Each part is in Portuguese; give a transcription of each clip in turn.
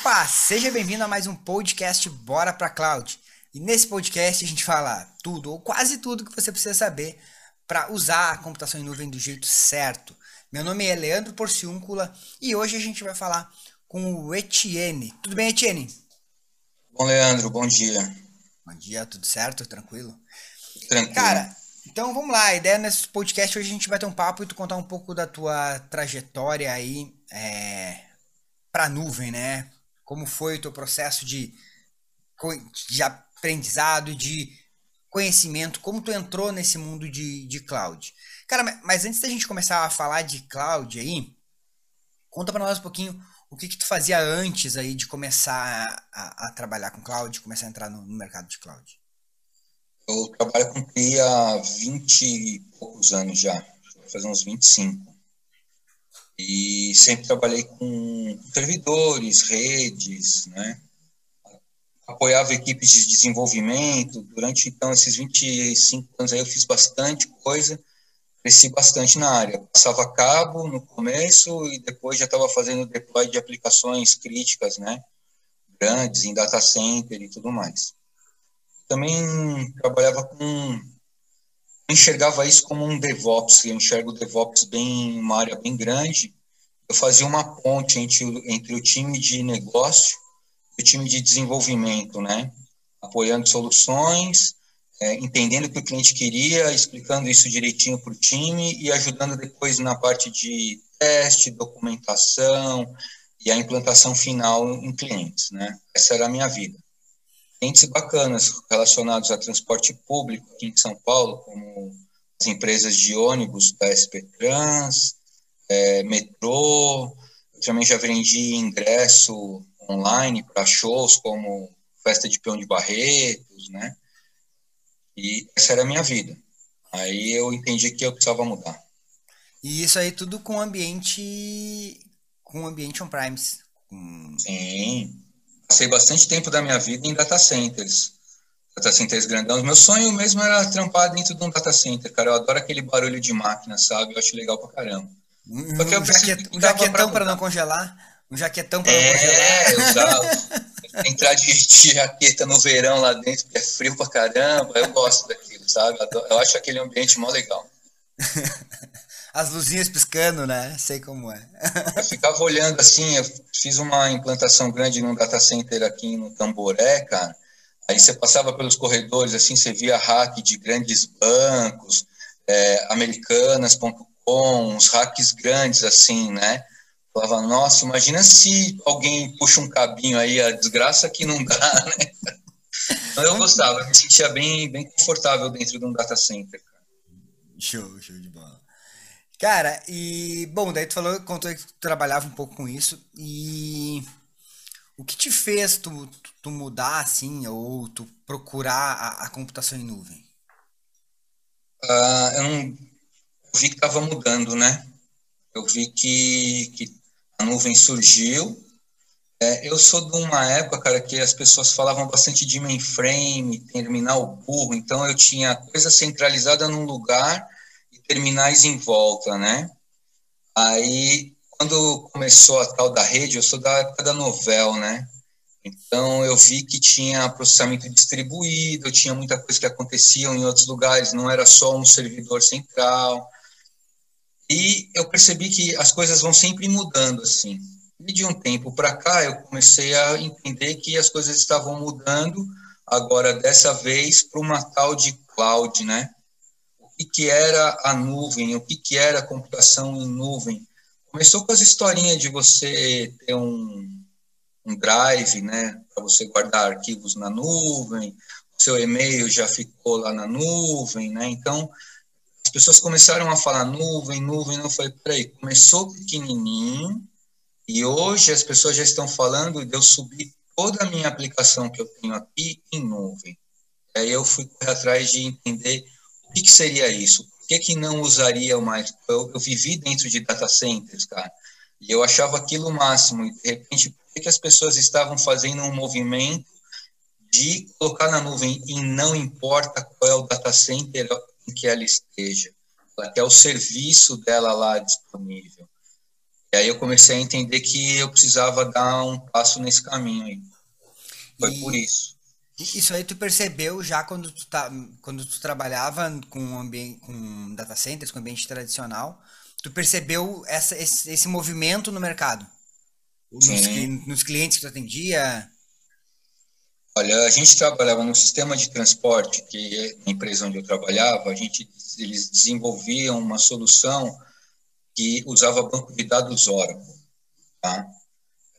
Opa, seja bem-vindo a mais um podcast Bora pra Cloud. E nesse podcast a gente fala tudo ou quase tudo que você precisa saber para usar a computação em nuvem do jeito certo. Meu nome é Leandro Porciúncula e hoje a gente vai falar com o Etienne. Tudo bem, Etienne? Bom, Leandro, bom dia. Bom dia, tudo certo? Tranquilo? Tranquilo. Cara, então vamos lá. A ideia nesse podcast hoje a gente vai ter um papo e tu contar um pouco da tua trajetória aí é, para nuvem, né? Como foi o teu processo de, de aprendizado, de conhecimento, como tu entrou nesse mundo de, de cloud. Cara, mas antes da gente começar a falar de cloud aí, conta para nós um pouquinho o que, que tu fazia antes aí de começar a, a trabalhar com cloud, começar a entrar no, no mercado de cloud. Eu trabalho com TI há 20 e poucos anos já, vai fazer uns 25. E sempre trabalhei com servidores, redes, né? Apoiava equipes de desenvolvimento. Durante, então, esses 25 anos aí eu fiz bastante coisa, cresci bastante na área. Passava cabo no começo e depois já estava fazendo deploy de aplicações críticas, né? Grandes, em data center e tudo mais também trabalhava com enxergava isso como um DevOps, eu enxergo o DevOps bem uma área bem grande. Eu fazia uma ponte entre, entre o time de negócio e o time de desenvolvimento, né? Apoiando soluções, é, entendendo o que o cliente queria, explicando isso direitinho para o time e ajudando depois na parte de teste, documentação e a implantação final em clientes, né? Essa era a minha vida entes bacanas relacionados a transporte público aqui em São Paulo, como as empresas de ônibus da SP Trans, é, metrô. Eu também já vendi ingresso online para shows como Festa de Peão de Barretos, né? E essa era a minha vida. Aí eu entendi que eu precisava mudar. E isso aí tudo com ambiente com ambiente on-premise. Com... Sim passei bastante tempo da minha vida em data centers. Data centers grandão. Meu sonho mesmo era trampar dentro de um data center, cara. Eu adoro aquele barulho de máquina, sabe? Eu acho legal pra caramba. Um, jaquet, um jaquetão para não congelar? Um jaquetão para é, não congelar? É, entrar de, de, jaqueta no verão lá dentro, que é frio pra caramba. Eu gosto daquilo, sabe? Eu acho aquele ambiente mó legal. as luzinhas piscando, né? Sei como é. eu ficava olhando assim, eu fiz uma implantação grande num data center aqui no Tamboré, cara. Aí você passava pelos corredores, assim, você via hack de grandes bancos, é, americanas.com, uns hacks grandes, assim, né? Falava, nossa, imagina se alguém puxa um cabinho aí, a desgraça que não dá, né? Então eu gostava, me sentia bem, bem confortável dentro de um data center. Cara. Show, show de bola. Cara, e bom, daí tu falou, contou que tu trabalhava um pouco com isso e o que te fez tu, tu mudar assim ou tu procurar a, a computação em nuvem? Uh, eu, não, vi que estava mudando, né? Eu vi que, que a nuvem surgiu. É, eu sou de uma época, cara, que as pessoas falavam bastante de mainframe, terminal burro, então eu tinha coisa centralizada num lugar terminais em volta, né? Aí, quando começou a tal da rede, eu sou da época da novel, né? Então, eu vi que tinha processamento distribuído, tinha muita coisa que acontecia em outros lugares, não era só um servidor central. E eu percebi que as coisas vão sempre mudando, assim. E de um tempo para cá, eu comecei a entender que as coisas estavam mudando, agora dessa vez, para uma tal de cloud, né? Que, que era a nuvem, o que, que era a computação em nuvem. Começou com as historinhas de você ter um, um drive, né, para você guardar arquivos na nuvem, o seu e-mail já ficou lá na nuvem, né, então as pessoas começaram a falar nuvem, nuvem, não foi, peraí, começou pequenininho, e hoje as pessoas já estão falando de eu subir toda a minha aplicação que eu tenho aqui em nuvem. Aí eu fui correr atrás de entender o que, que seria isso? Por que, que não usaria mais? Eu, eu, vivi dentro de data centers, cara, e eu achava aquilo o máximo. E, de repente, por que, que as pessoas estavam fazendo um movimento de colocar na nuvem e não importa qual é o data center em que ela esteja, quer o serviço dela lá disponível. E aí eu comecei a entender que eu precisava dar um passo nesse caminho aí. Foi e, por isso. Isso aí tu percebeu já quando tu, tá, quando tu trabalhava com, ambiente, com data centers, com ambiente tradicional, tu percebeu essa, esse, esse movimento no mercado? Nos, nos, clientes que tu atendia? Olha, a gente trabalhava no sistema de transporte, que é a empresa onde eu trabalhava, a gente, eles desenvolviam uma solução que usava banco de dados Oracle. Tá?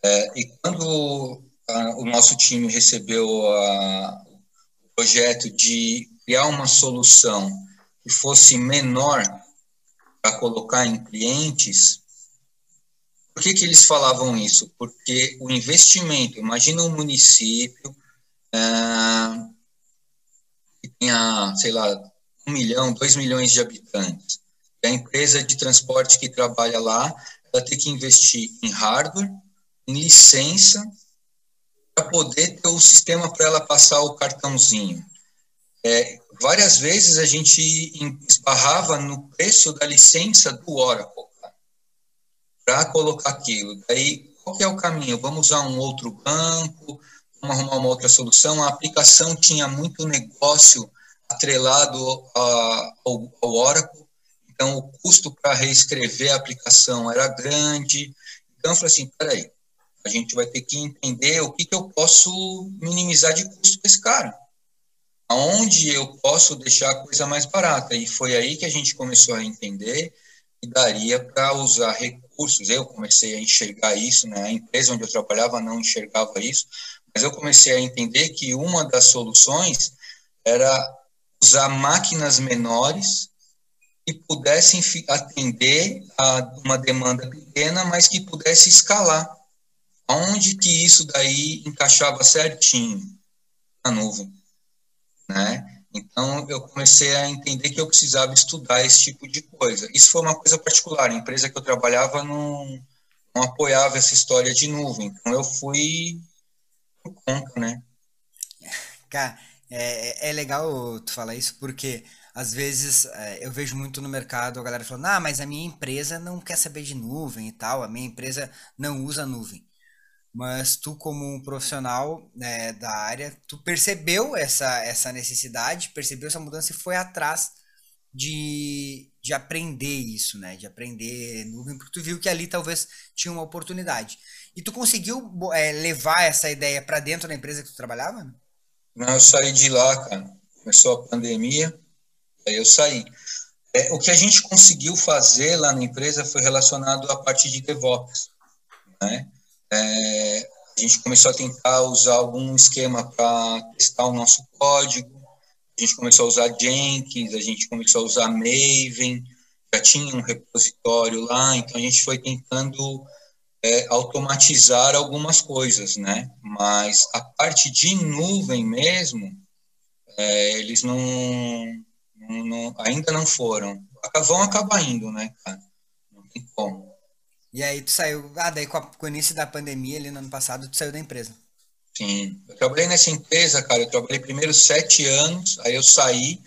É, e quando a, o nosso time recebeu a, o projeto de criar uma solução que fosse menor para colocar em clientes, por que, que eles falavam isso? Porque o investimento, imagina um município é, que tenha, sei lá, um milhão, dois milhões de habitantes a empresa de transporte que trabalha lá, ela tem que investir em hardware, em licença, para poder ter o sistema para ela passar o cartãozinho. É, várias vezes a gente esbarrava no preço da licença do Oracle para colocar aquilo. Daí, qual é o caminho? Vamos usar um outro banco, vamos arrumar uma outra solução. A aplicação tinha muito negócio atrelado a, ao, ao Oracle, então, o custo para reescrever a aplicação era grande. Então, eu falei assim, peraí, a gente vai ter que entender o que, que eu posso minimizar de custo para esse cara. Aonde eu posso deixar a coisa mais barata. E foi aí que a gente começou a entender que daria para usar recursos. Eu comecei a enxergar isso, né? a empresa onde eu trabalhava não enxergava isso, mas eu comecei a entender que uma das soluções era usar máquinas menores que pudessem atender a uma demanda pequena, mas que pudesse escalar. Aonde que isso daí encaixava certinho na nuvem, né? Então eu comecei a entender que eu precisava estudar esse tipo de coisa. Isso foi uma coisa particular. A empresa que eu trabalhava não, não apoiava essa história de nuvem. Então eu fui por conta, né? Cara, é, é legal tu falar isso porque às vezes é, eu vejo muito no mercado a galera falando, ah, mas a minha empresa não quer saber de nuvem e tal, a minha empresa não usa nuvem. Mas tu, como um profissional né, da área, tu percebeu essa, essa necessidade, percebeu essa mudança e foi atrás de, de aprender isso, né? De aprender nuvem, porque tu viu que ali talvez tinha uma oportunidade. E tu conseguiu é, levar essa ideia para dentro da empresa que tu trabalhava? Não, eu saí de lá, cara. Começou a pandemia, Aí eu saí. É, o que a gente conseguiu fazer lá na empresa foi relacionado à parte de DevOps. Né? É, a gente começou a tentar usar algum esquema para testar o nosso código. A gente começou a usar Jenkins, a gente começou a usar Maven, já tinha um repositório lá, então a gente foi tentando é, automatizar algumas coisas, né? Mas a parte de nuvem mesmo, é, eles não não, não, ainda não foram. Vão acabar indo, né, cara? Não tem como. E aí tu saiu, ah, daí com, a, com o início da pandemia ali no ano passado, tu saiu da empresa. Sim, eu trabalhei nessa empresa, cara, eu trabalhei primeiro sete anos, aí eu saí,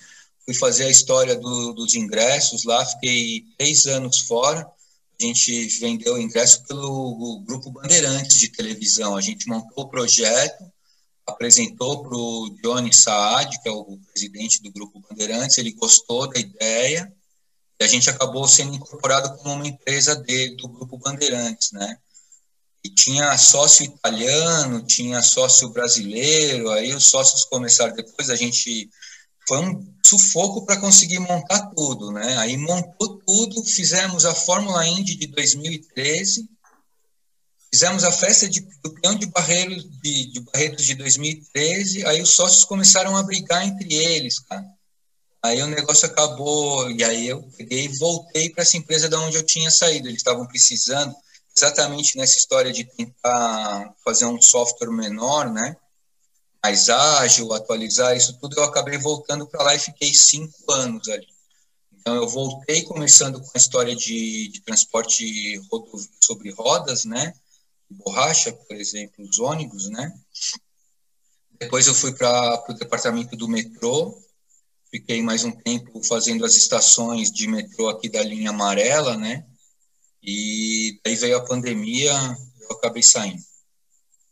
fui fazer a história do, dos ingressos lá, fiquei três anos fora, a gente vendeu o ingresso pelo Grupo Bandeirantes de televisão, a gente montou o projeto, apresentou para o Johnny Saad, que é o presidente do Grupo Bandeirantes, ele gostou da ideia e a gente acabou sendo incorporado como uma empresa dele, do Grupo Bandeirantes, né? E tinha sócio italiano, tinha sócio brasileiro, aí os sócios começaram depois, a gente foi um sufoco para conseguir montar tudo, né? Aí montou tudo, fizemos a Fórmula Indy de 2013, Fizemos a festa de, do peão de Barreiros de, de Barretos de 2013, aí os sócios começaram a brigar entre eles, cara. Aí o negócio acabou, e aí eu peguei e voltei para essa empresa da onde eu tinha saído. Eles estavam precisando, exatamente nessa história de tentar fazer um software menor, né? Mais ágil, atualizar isso tudo. Eu acabei voltando para lá e fiquei cinco anos ali. Então eu voltei começando com a história de, de transporte sobre rodas, né? borracha, por exemplo, os ônibus, né? Depois eu fui para o departamento do metrô, fiquei mais um tempo fazendo as estações de metrô aqui da linha amarela, né? E aí veio a pandemia, eu acabei saindo.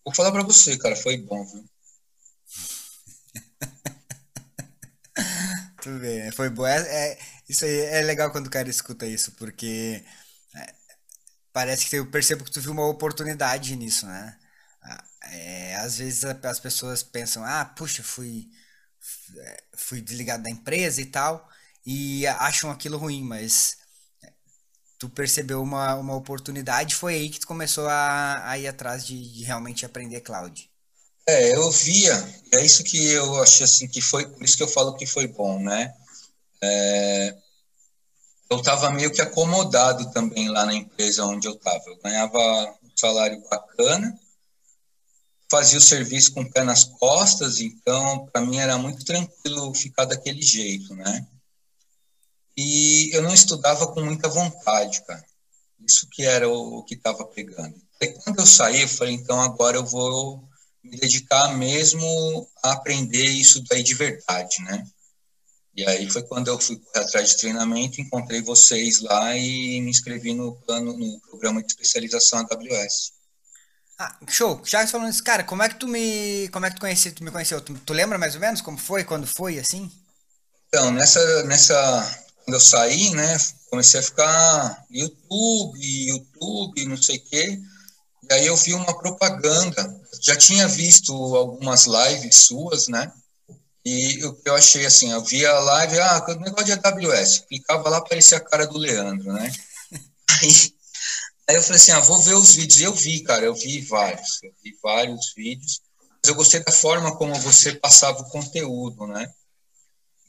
Vou falar para você, cara, foi bom, viu? Tudo bem, né? foi bom. É, é, isso aí é legal quando o cara escuta isso, porque é, parece que eu percebo que tu viu uma oportunidade nisso, né? Ah, é, às vezes as pessoas pensam, ah, puxa, fui, fui desligado da empresa e tal, e acham aquilo ruim, mas tu percebeu uma, uma oportunidade, foi aí que tu começou a, a ir atrás de, de, realmente aprender cloud. É, eu via, é isso que eu achei assim que foi, por isso que eu falo que foi bom, né? É, eu estava meio que acomodado também lá na empresa onde eu estava. Eu ganhava um salário bacana, fazia o serviço com o pé nas costas, então para mim era muito tranquilo ficar daquele jeito, né? E eu não estudava com muita vontade, cara. Isso que era o, que estava pegando. E quando eu saí, eu falei, então agora eu vou me dedicar mesmo a aprender isso daí de verdade, né? E aí foi quando eu fui atrás de treinamento, encontrei vocês lá e me inscrevi no plano, no programa de especialização AWS. Ah, show. Já falando isso, cara, como é que tu me, como é que tu conheceu, tu me conheceu? Tu, tu lembra mais ou menos como foi, quando foi, assim? Então, nessa, nessa quando eu saí, né, comecei a ficar YouTube, YouTube, não sei o quê. E aí eu vi uma propaganda. Já tinha visto algumas lives suas, né? E o que eu achei assim, eu via a live, ah, o negócio de AWS. Clicava lá, aparecia a cara do Leandro, né? Aí, aí eu falei assim, ah, vou ver os vídeos. E eu vi, cara, eu vi vários. Eu vi vários vídeos. Mas eu gostei da forma como você passava o conteúdo, né?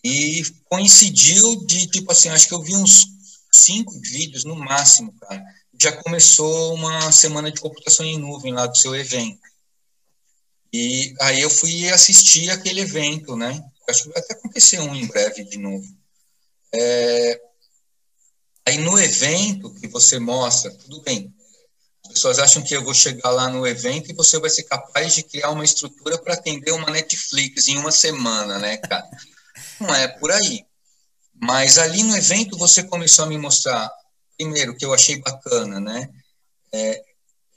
E coincidiu de, tipo assim, acho que eu vi uns cinco vídeos no máximo, cara. Já começou uma semana de computação em nuvem lá do seu evento. E aí eu fui assistir aquele evento, né? Acho que vai até acontecer um em breve de novo. É... Aí no evento que você mostra, tudo bem. As pessoas acham que eu vou chegar lá no evento e você vai ser capaz de criar uma estrutura para atender uma Netflix em uma semana, né, cara? Não é por aí. Mas ali no evento você começou a me mostrar, primeiro, que eu achei bacana, né? É,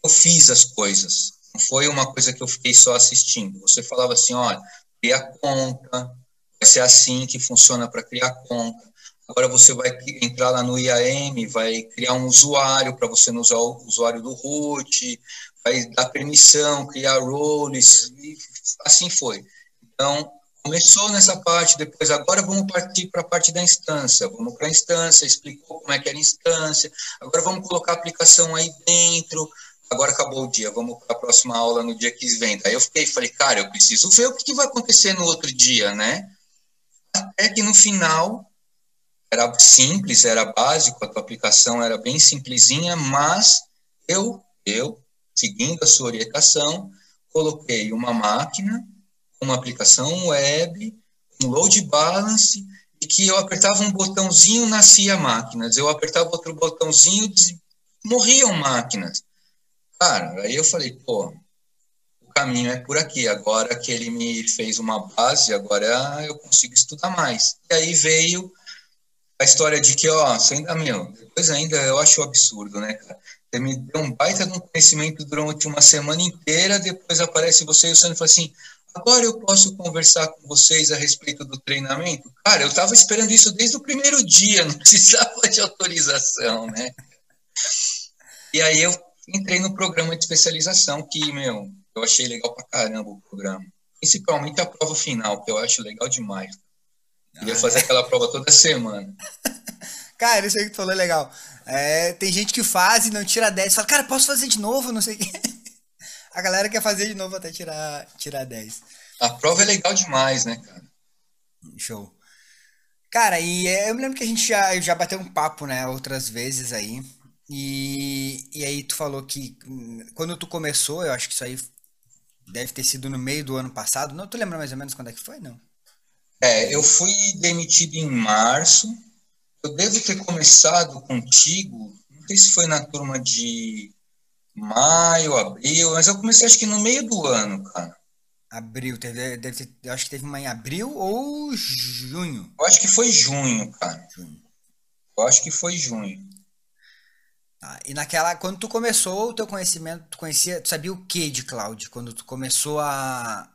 eu fiz as coisas. Não foi uma coisa que eu fiquei só assistindo. Você falava assim, olha, cria conta, vai ser assim que funciona para criar conta. Agora você vai entrar lá no IAM, vai criar um usuário para você não usar o usuário do root, vai dar permissão, criar roles, e assim foi. Então, Começou nessa parte, depois agora vamos partir para a parte da instância. Vamos para a instância, explicou como é que era a instância. Agora vamos colocar a aplicação aí dentro. Agora acabou o dia, vamos para a próxima aula no dia que vem. Aí eu fiquei, falei, cara, eu preciso ver o que vai acontecer no outro dia, né? Até que no final era simples, era básico, a tua aplicação era bem simplesinha, mas eu, eu, seguindo a sua orientação, coloquei uma máquina uma aplicação web, um load balance, e que eu apertava um botãozinho, nascia máquinas. Eu apertava outro botãozinho, morriam máquinas. Cara, aí eu falei, pô, o caminho é por aqui. Agora que ele me fez uma base, agora eu consigo estudar mais. E aí veio a história de que, ó, você ainda, meu, depois ainda eu acho absurdo, né, cara? Você me deu um baita de um conhecimento durante uma semana inteira, depois aparece você e o Sandro fala assim, agora eu posso conversar com vocês a respeito do treinamento? Cara, eu estava esperando isso desde o primeiro dia, não precisava de autorização, né? E aí eu entrei no programa de especialização, que, meu, eu achei legal pra caramba o programa. Principalmente a prova final, que eu acho legal demais. Ia ah, fazer é? aquela prova toda semana. Cara, isso aí que tu falou é legal. É, tem gente que faz e não tira 10. Fala, cara, posso fazer de novo? Não sei o quê. A galera quer fazer de novo até tirar, tirar 10. A prova é legal demais, né, cara? Show. Cara, e é, eu me lembro que a gente já, já bateu um papo, né, outras vezes aí. E, e aí tu falou que hum, quando tu começou, eu acho que isso aí deve ter sido no meio do ano passado. Não, tu lembra mais ou menos quando é que foi, não? É, eu fui demitido em março. Eu devo ter começado contigo, não sei se foi na turma de maio, abril, mas eu comecei acho que no meio do ano, cara. Abril, teve, deve ter, eu acho que teve uma em abril ou junho. Eu acho que foi junho, cara. Junho. Eu acho que foi junho. Ah, e naquela, quando tu começou o teu conhecimento, tu conhecia, tu sabia o que de cloud? Quando tu começou a,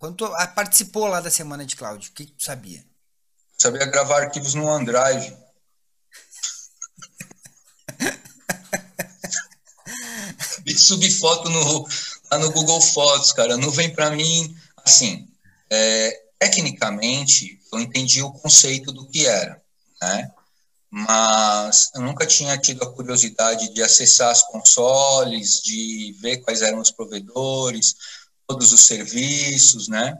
quando tu a, participou lá da semana de cloud, o que, que tu sabia? Sabia gravar arquivos no OneDrive. e subir foto no, lá no Google Fotos, cara. Não vem para mim, assim, é, tecnicamente, eu entendi o conceito do que era, né? mas eu nunca tinha tido a curiosidade de acessar as consoles, de ver quais eram os provedores, todos os serviços, né?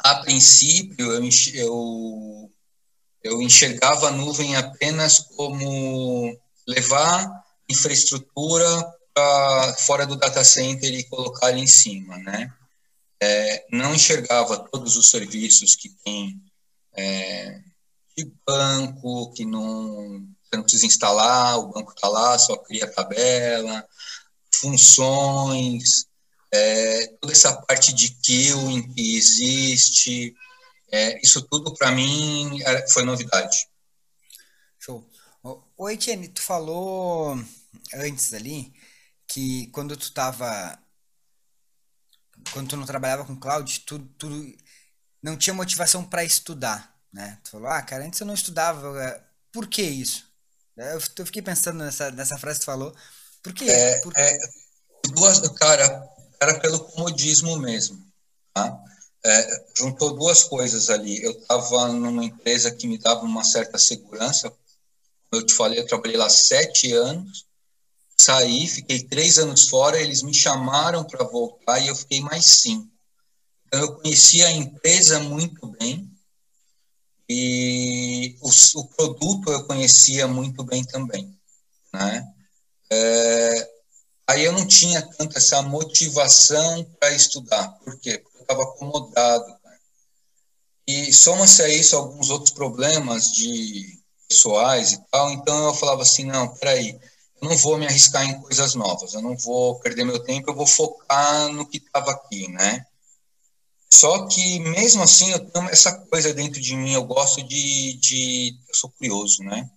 A princípio, eu, eu, eu enxergava a nuvem apenas como levar infraestrutura para fora do data center e colocar em cima, né? É, não enxergava todos os serviços que tem é, de banco, que não, você não precisa instalar, o banco está lá, só cria tabela, funções, é, toda essa parte de queuing que existe, é, isso tudo para mim foi novidade. Show. Oi, Etienne, tu falou antes ali que quando tu estava quando tu não trabalhava com cloud, tu, tu não tinha motivação para estudar né? Tu falou, ah, cara, antes eu não estudava. É, por que isso? Eu, fiquei pensando nessa, nessa frase que tu falou. Por quê? É, por... É, duas, cara, era pelo comodismo mesmo, tá? É, juntou duas coisas ali. Eu estava numa empresa que me dava uma certa segurança. Como eu te falei, eu trabalhei lá sete anos. Saí, fiquei três anos fora. Eles me chamaram para voltar e eu fiquei mais cinco. Então, eu conhecia a empresa muito bem e o, o produto eu conhecia muito bem também, né? É, aí eu não tinha tanto essa motivação para estudar, por quê? Porque eu estava acomodado. E soma-se a isso alguns outros problemas de pessoais e tal, então eu falava assim, não, peraí, eu não vou me arriscar em coisas novas, eu não vou perder meu tempo, eu vou focar no que estava aqui, né? Só que, mesmo assim, eu tenho essa coisa dentro de mim, eu gosto de. de eu sou curioso, né?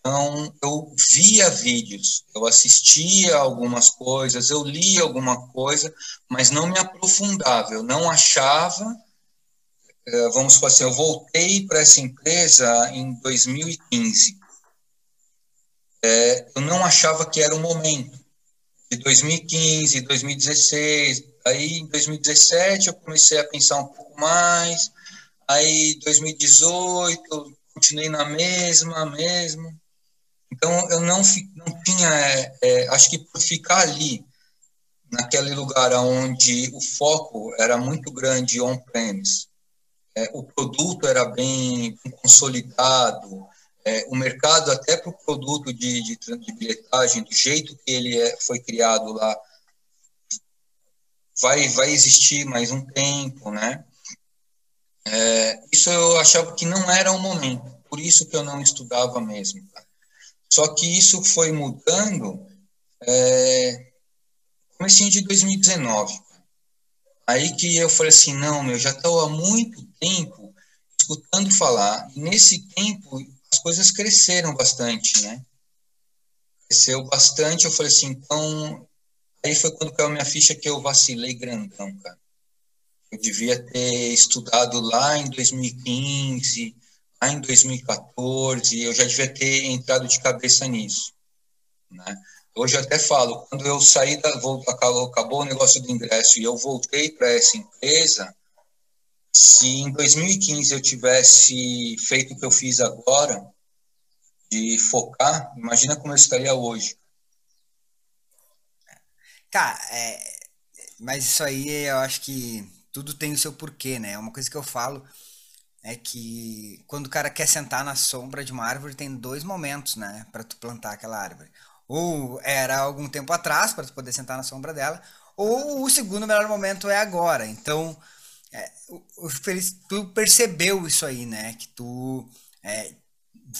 Então, eu via vídeos, eu assistia algumas coisas, eu lia alguma coisa, mas não me aprofundava, eu não achava. Eh, vamos supor assim, eu voltei para essa empresa em 2015. É, eu não achava que era o momento. De 2015, 2016, Aí, em 2017, eu comecei a pensar um pouco mais. Aí, 2018, eu continuei na mesma, mesmo. Então, eu não, não tinha, é, é, acho que por ficar ali, naquele lugar onde o foco era muito grande on-premise, é, o produto era bem consolidado, é, o mercado, até para o produto de, de, de bilhetagem, do jeito que ele é, foi criado lá, vai, vai existir mais um tempo, né? É, isso eu achava que não era o momento, por isso que eu não estudava mesmo. Só que isso foi mudando é, comecinho de 2019. Aí que eu falei assim, não, meu, já estou há muito tempo escutando falar. E nesse tempo as coisas cresceram bastante, né? Cresceu bastante, eu falei assim, então Aí foi quando caiu minha ficha que eu vacilei grandão, cara. Eu devia ter estudado lá em 2015, lá em 2014, eu já devia ter entrado de cabeça nisso, né? Hoje eu até falo, quando eu saí da acabou, acabou o negócio do ingresso e eu voltei para essa empresa, se em 2015 eu tivesse feito o que eu fiz agora, de focar, imagina como eu estaria hoje. Cara, é, mas isso aí eu acho que tudo tem o seu porquê, né? Uma coisa que eu falo é que quando o cara quer sentar na sombra de uma árvore, tem dois momentos, né, para tu plantar aquela árvore. Ou era algum tempo atrás para tu poder sentar na sombra dela, ou o segundo melhor momento é agora. Então, é, tu percebeu isso aí, né? Que tu é,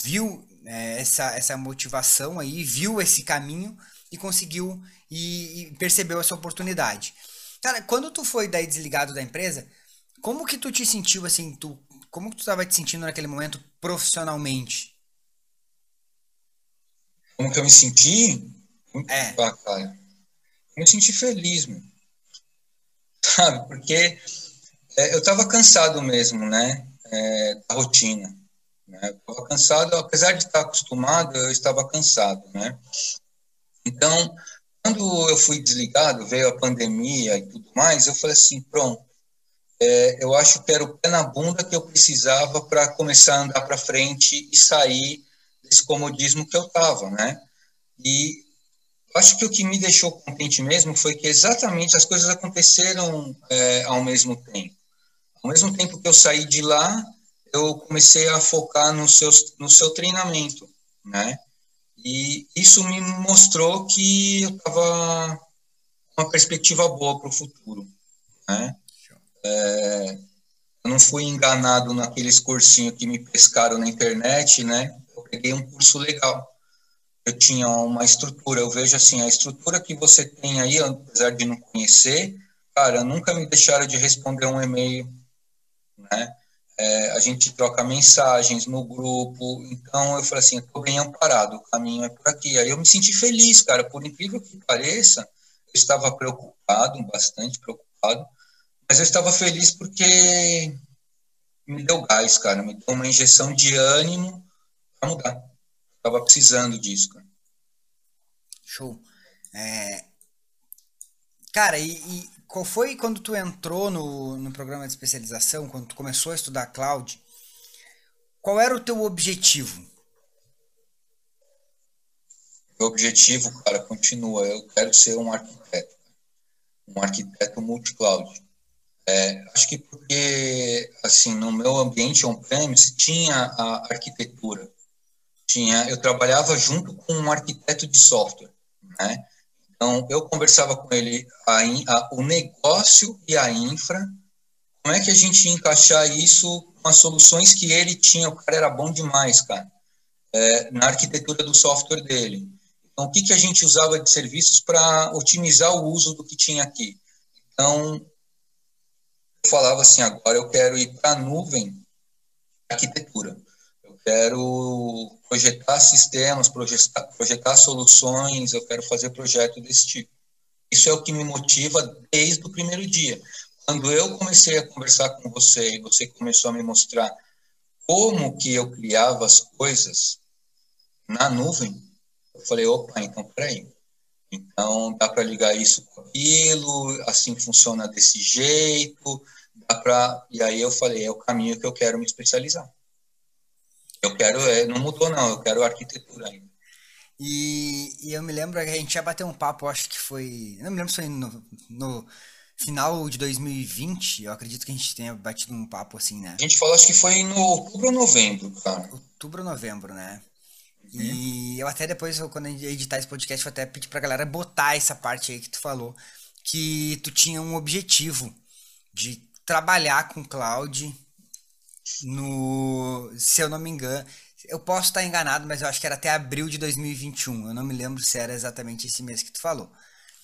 viu é, essa, essa motivação aí, viu esse caminho e conseguiu e, e percebeu essa oportunidade. Cara, quando tu foi daí desligado da empresa, como que tu te sentiu assim, tu, como que tu estava te sentindo naquele momento profissionalmente? Como que eu me senti? É. cara. Eu me senti feliz, meu. Sabe? Porque é, eu estava cansado mesmo, né? É, da rotina. Né? Eu estava cansado, apesar de estar acostumado, eu estava cansado, né? Então, quando eu fui desligado, veio a pandemia e tudo mais, eu falei assim, pronto, é, eu acho que era o pé na bunda que eu precisava para começar a andar para frente e sair desse comodismo que eu estava, né? E acho que o que me deixou contente mesmo foi que exatamente as coisas aconteceram é, ao mesmo tempo. Ao mesmo tempo que eu saí de lá, eu comecei a focar no seu, no seu treinamento, né? E isso me mostrou que eu estava uma perspectiva boa para o futuro, né? É, eu não fui enganado naqueles cursinhos que me pescaram na internet, né? Eu peguei um curso legal. Eu tinha uma estrutura, eu vejo assim, a estrutura que você tem aí, apesar de não conhecer, cara, nunca me deixaram de responder um e-mail, né? É, a gente troca mensagens no grupo, então eu falei assim, eu tô bem amparado, o caminho é por aqui. Aí eu me senti feliz, cara, por incrível que pareça, eu estava preocupado, bastante preocupado, mas eu estava feliz porque me deu gás, cara, me deu uma injeção de ânimo para mudar. Estava precisando disso, cara. Show. É... Cara, e, e, qual foi quando tu entrou no, no programa de especialização, quando tu começou a estudar cloud? Qual era o teu objetivo? O objetivo, cara, continua. Eu quero ser um arquiteto, um arquiteto multi-cloud. É, acho que porque, assim, no meu ambiente on-premise tinha a arquitetura. Tinha, eu trabalhava junto com um arquiteto de software, né? Então, eu conversava com ele a, a, o negócio e a infra, como é que a gente ia encaixar isso com as soluções que ele tinha, o cara era bom demais, cara, é, na arquitetura do software dele. Então, o que, que a gente usava de serviços para otimizar o uso do que tinha aqui? Então, eu falava assim, agora eu quero ir para a nuvem arquitetura. Eu quero projetar sistemas, projetar, projetar soluções, eu quero fazer projeto desse tipo. Isso é o que me motiva desde o primeiro dia. Quando eu comecei a conversar com você e você começou a me mostrar como que eu criava as coisas na nuvem, eu falei, opa, então peraí, então, dá para ligar isso com aquilo, assim funciona desse jeito, dá para... E aí eu falei, é o caminho que eu quero me especializar. Eu quero, é, não mudou não, eu quero arquitetura ainda. E, e, eu me lembro que a gente já bateu um papo, acho que foi. Não me lembro se foi no, no final de 2020, eu acredito que a gente tenha batido um papo assim, né? A gente falou, acho que foi no outubro ou novembro, cara. Outubro ou novembro, né? E eu até depois, quando editar esse podcast, vou até pedir pra galera botar essa parte aí que tu falou, que tu tinha um objetivo de trabalhar com cloud no, se eu não me engano, eu posso estar enganado, mas eu acho que era até abril de 2021. Eu não me lembro se era exatamente esse mês que tu falou.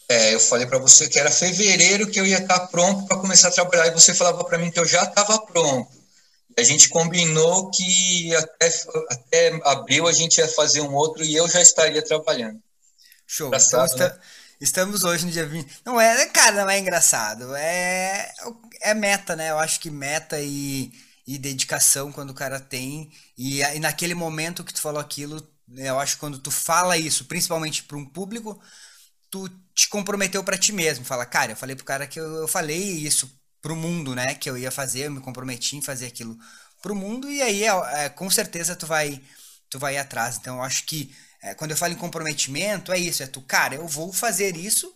É, eu falei para você que era fevereiro que eu ia estar pronto para começar a trabalhar e você falava para mim que eu já estava pronto. A gente combinou que até, até abril a gente ia fazer um outro e eu já estaria trabalhando. Show. Engraçado, então, né? estamos hoje no dia 20. Não é, cara, não é engraçado. É, é meta, né? Eu acho que meta e, e dedicação quando o cara tem. E, e naquele momento que tu falou aquilo, eu acho que quando tu fala isso, principalmente para um público, tu te comprometeu para ti mesmo. Fala, cara, eu falei pro cara que eu, eu falei isso pro mundo, né? Que eu ia fazer, eu me comprometi em fazer aquilo pro mundo e aí é, é, com certeza tu vai tu vai atrás. Então eu acho que é, quando eu falo em comprometimento é isso, é tu, cara, eu vou fazer isso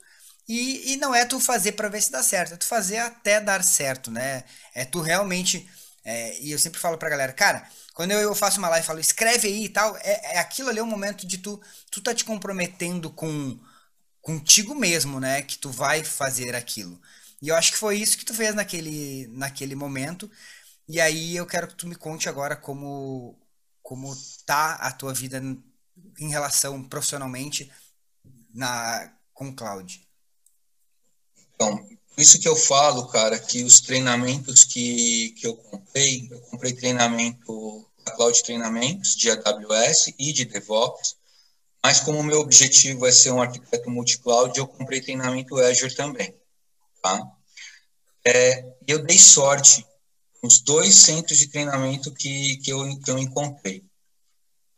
e, e não é tu fazer para ver se dá certo, é tu fazer até dar certo, né? É tu realmente é, e eu sempre falo pra galera, cara, quando eu, eu faço uma live e falo, escreve aí e tal, é, é aquilo ali é o momento de tu tu tá te comprometendo com contigo mesmo, né? Que tu vai fazer aquilo. E eu acho que foi isso que tu fez naquele, naquele momento. E aí eu quero que tu me conte agora como, como tá a tua vida em relação profissionalmente na, com o cloud. Então, isso que eu falo, cara, que os treinamentos que, que eu comprei, eu comprei treinamento, a Cloud Treinamentos de AWS e de DevOps, Mas como o meu objetivo é ser um arquiteto multi-cloud, eu comprei treinamento Azure também, tá? É, eu dei sorte nos dois centros de treinamento que, que, eu, que eu encontrei.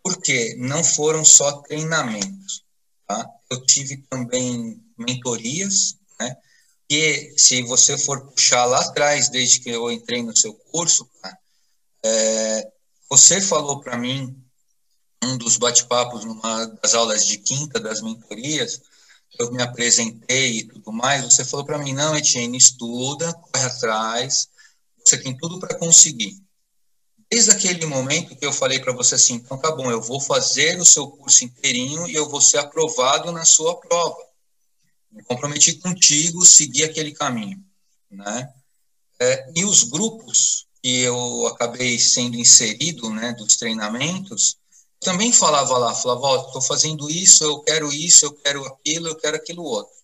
Porque não foram só treinamentos, tá? Eu tive também mentorias, né? E se você for puxar lá atrás, desde que eu entrei no seu curso, é, você falou para mim um dos bate-papos numa das aulas de quinta das mentorias, eu me apresentei e tudo mais, você falou para mim, não, Etienne, estuda, corre atrás, você tem tudo para conseguir. Desde aquele momento que eu falei para você assim, então tá bom, eu vou fazer o seu curso inteirinho e eu vou ser aprovado na sua prova. Me comprometi contigo, seguir aquele caminho, né? É, e os grupos que eu acabei sendo inserido, né, dos treinamentos, também falava lá, falava, oh, estou fazendo isso, eu quero isso, eu quero aquilo, eu quero aquilo outro.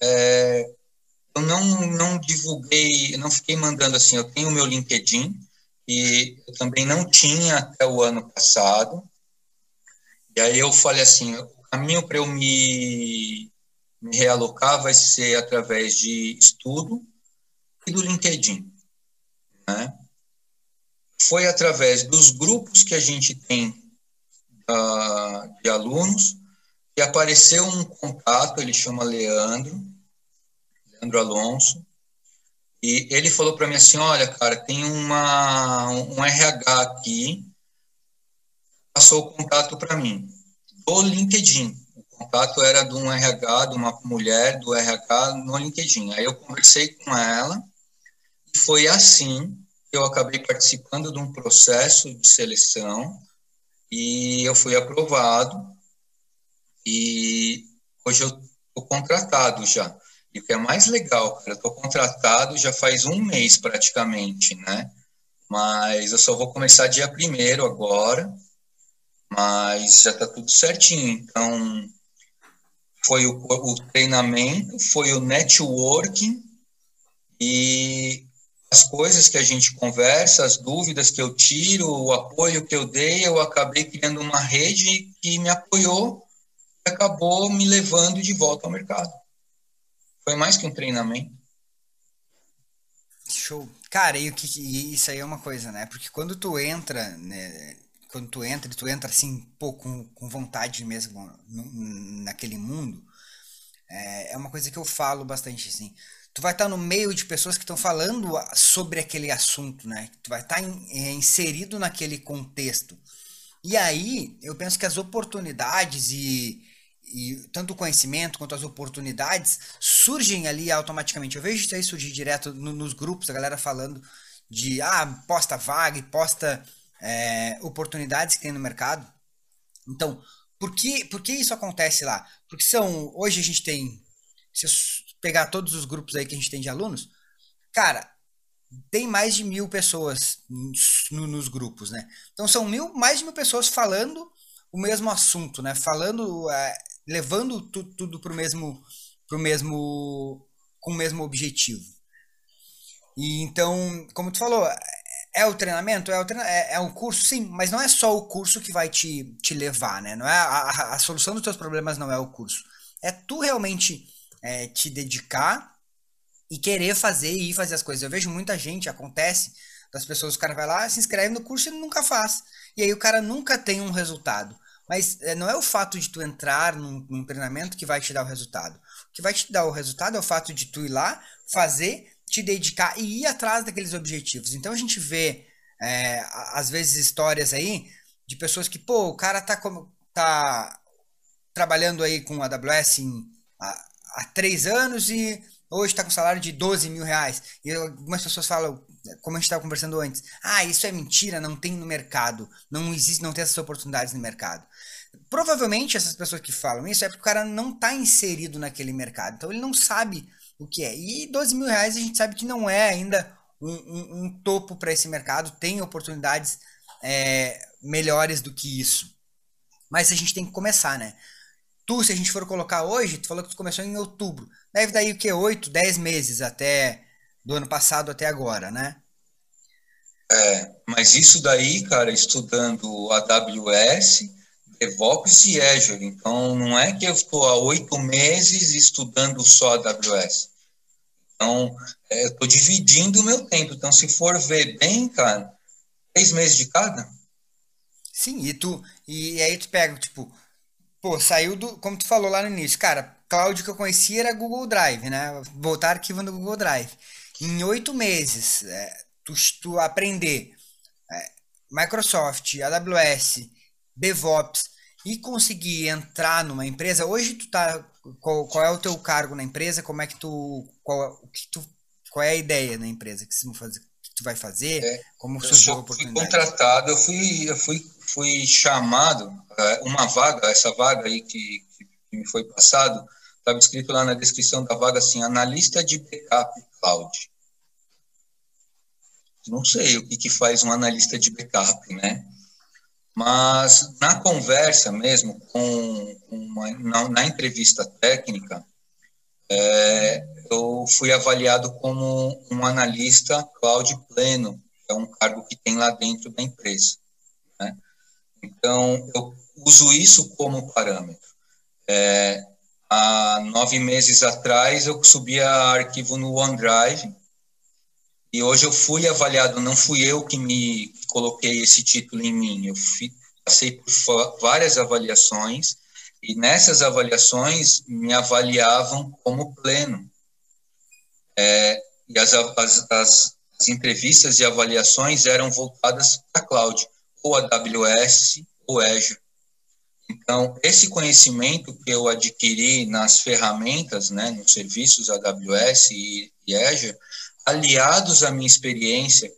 É, eu não, não divulguei, não fiquei mandando assim, eu tenho o meu LinkedIn, e eu também não tinha até o ano passado, e aí eu falei assim, o caminho para eu me, me realocar vai ser através de estudo e do LinkedIn, né? Foi através dos grupos que a gente tem uh, de alunos, e apareceu um contato, ele chama Leandro, Leandro Alonso, e ele falou para mim assim, olha, cara, tem uma, um RH aqui, passou o contato para mim, do LinkedIn. O contato era de um RH, de uma mulher do RH no LinkedIn. Aí eu conversei com ela, e foi assim que eu acabei participando de um processo de seleção e eu fui aprovado e hoje eu estou contratado já. E o que é mais legal, cara, eu estou contratado já faz um mês praticamente, né? Mas eu só vou começar dia primeiro agora, mas já está tudo certinho. Então, foi o, o treinamento, foi o networking e as coisas que a gente conversa, as dúvidas que eu tiro, o apoio que eu dei, eu acabei criando uma rede que me apoiou e acabou me levando de volta ao mercado. Foi mais que um treinamento. Show. Cara, e, e isso aí é uma coisa, né? Porque quando tu entra, né? Quando tu entra, tu entra assim, pô, com, com vontade mesmo naquele mundo, é, é uma coisa que eu falo bastante, assim tu vai estar no meio de pessoas que estão falando sobre aquele assunto, né? Tu vai estar é, inserido naquele contexto. E aí, eu penso que as oportunidades e, e tanto o conhecimento quanto as oportunidades surgem ali automaticamente. Eu vejo isso aí surgir direto no, nos grupos, a galera falando de ah, posta vaga e posta é, oportunidades que tem no mercado. Então, por que, por que isso acontece lá? Porque são. Hoje a gente tem. Se pegar todos os grupos aí que a gente tem de alunos, cara, tem mais de mil pessoas no, nos grupos, né? Então são mil, mais de mil pessoas falando o mesmo assunto, né? Falando, é, levando tu, tudo para o mesmo, pro mesmo, com o mesmo objetivo. E então, como tu falou, é o treinamento, é o, treina, é, é o curso, sim, mas não é só o curso que vai te, te levar, né? Não é a, a, a solução dos teus problemas não é o curso. É tu realmente é, te dedicar e querer fazer e ir fazer as coisas. Eu vejo muita gente, acontece, das pessoas, o cara vai lá, se inscreve no curso e nunca faz. E aí o cara nunca tem um resultado. Mas é, não é o fato de tu entrar num, num, treinamento que vai te dar o resultado. O que vai te dar o resultado é o fato de tu ir lá, fazer, te dedicar e ir atrás daqueles objetivos. Então a gente vê, é, às vezes, histórias aí de pessoas que, pô, o cara tá, como, tá trabalhando aí com a AWS em, há três anos e hoje está com salário de 12 mil reais. E algumas pessoas falam, como a gente estava conversando antes, ah, isso é mentira, não tem no mercado, não existe, não tem essas oportunidades no mercado. Provavelmente essas pessoas que falam isso é porque o cara não está inserido naquele mercado, então ele não sabe o que é. E 12 mil reais a gente sabe que não é ainda um, um, um topo para esse mercado, tem oportunidades é, melhores do que isso. Mas a gente tem que começar, né? Tu, se a gente for colocar hoje, tu falou que tu começou em outubro. Deve daí o que? 8, 10 meses até do ano passado até agora, né? É, mas isso daí, cara, estudando AWS, DevOps e Azure. Então, não é que eu estou há oito meses estudando só AWS. Então, é, eu estou dividindo o meu tempo. Então, se for ver bem, cara, três meses de cada. Sim, e tu e aí tu pega, tipo, pô, saiu do, como tu falou lá no início, cara, cloud que eu conhecia era Google Drive, né? Voltar arquivo no Google Drive. Em oito meses, é, tu, tu aprender é, Microsoft, AWS, DevOps e conseguir entrar numa empresa. Hoje tu tá qual, qual é o teu cargo na empresa? Como é que tu qual o que tu qual é a ideia na empresa que, fazer, que tu vai fazer? É, como surgiu a oportunidade? Fui contratado, eu fui eu fui fui chamado é, uma vaga, essa vaga aí que, que me foi passado, estava escrito lá na descrição da vaga assim, analista de backup cloud. Não sei o que, que faz um analista de backup, né? Mas na conversa mesmo, com uma, na, na, entrevista técnica, é, eu fui avaliado como um analista cloud pleno, é um cargo que tem lá dentro da empresa. Né? Então, eu uso isso como parâmetro. É, há nove meses atrás, eu subia arquivo no OneDrive, e hoje eu fui avaliado, não fui eu que me coloquei esse título em mim, eu fui, passei por várias avaliações e nessas avaliações me avaliavam como pleno. É, e as, as, as, as, entrevistas e avaliações eram voltadas para a cloud, ou AWS ou Azure. Então, esse conhecimento que eu adquiri nas ferramentas, né, nos serviços AWS e, e Azure, aliados à minha experiência,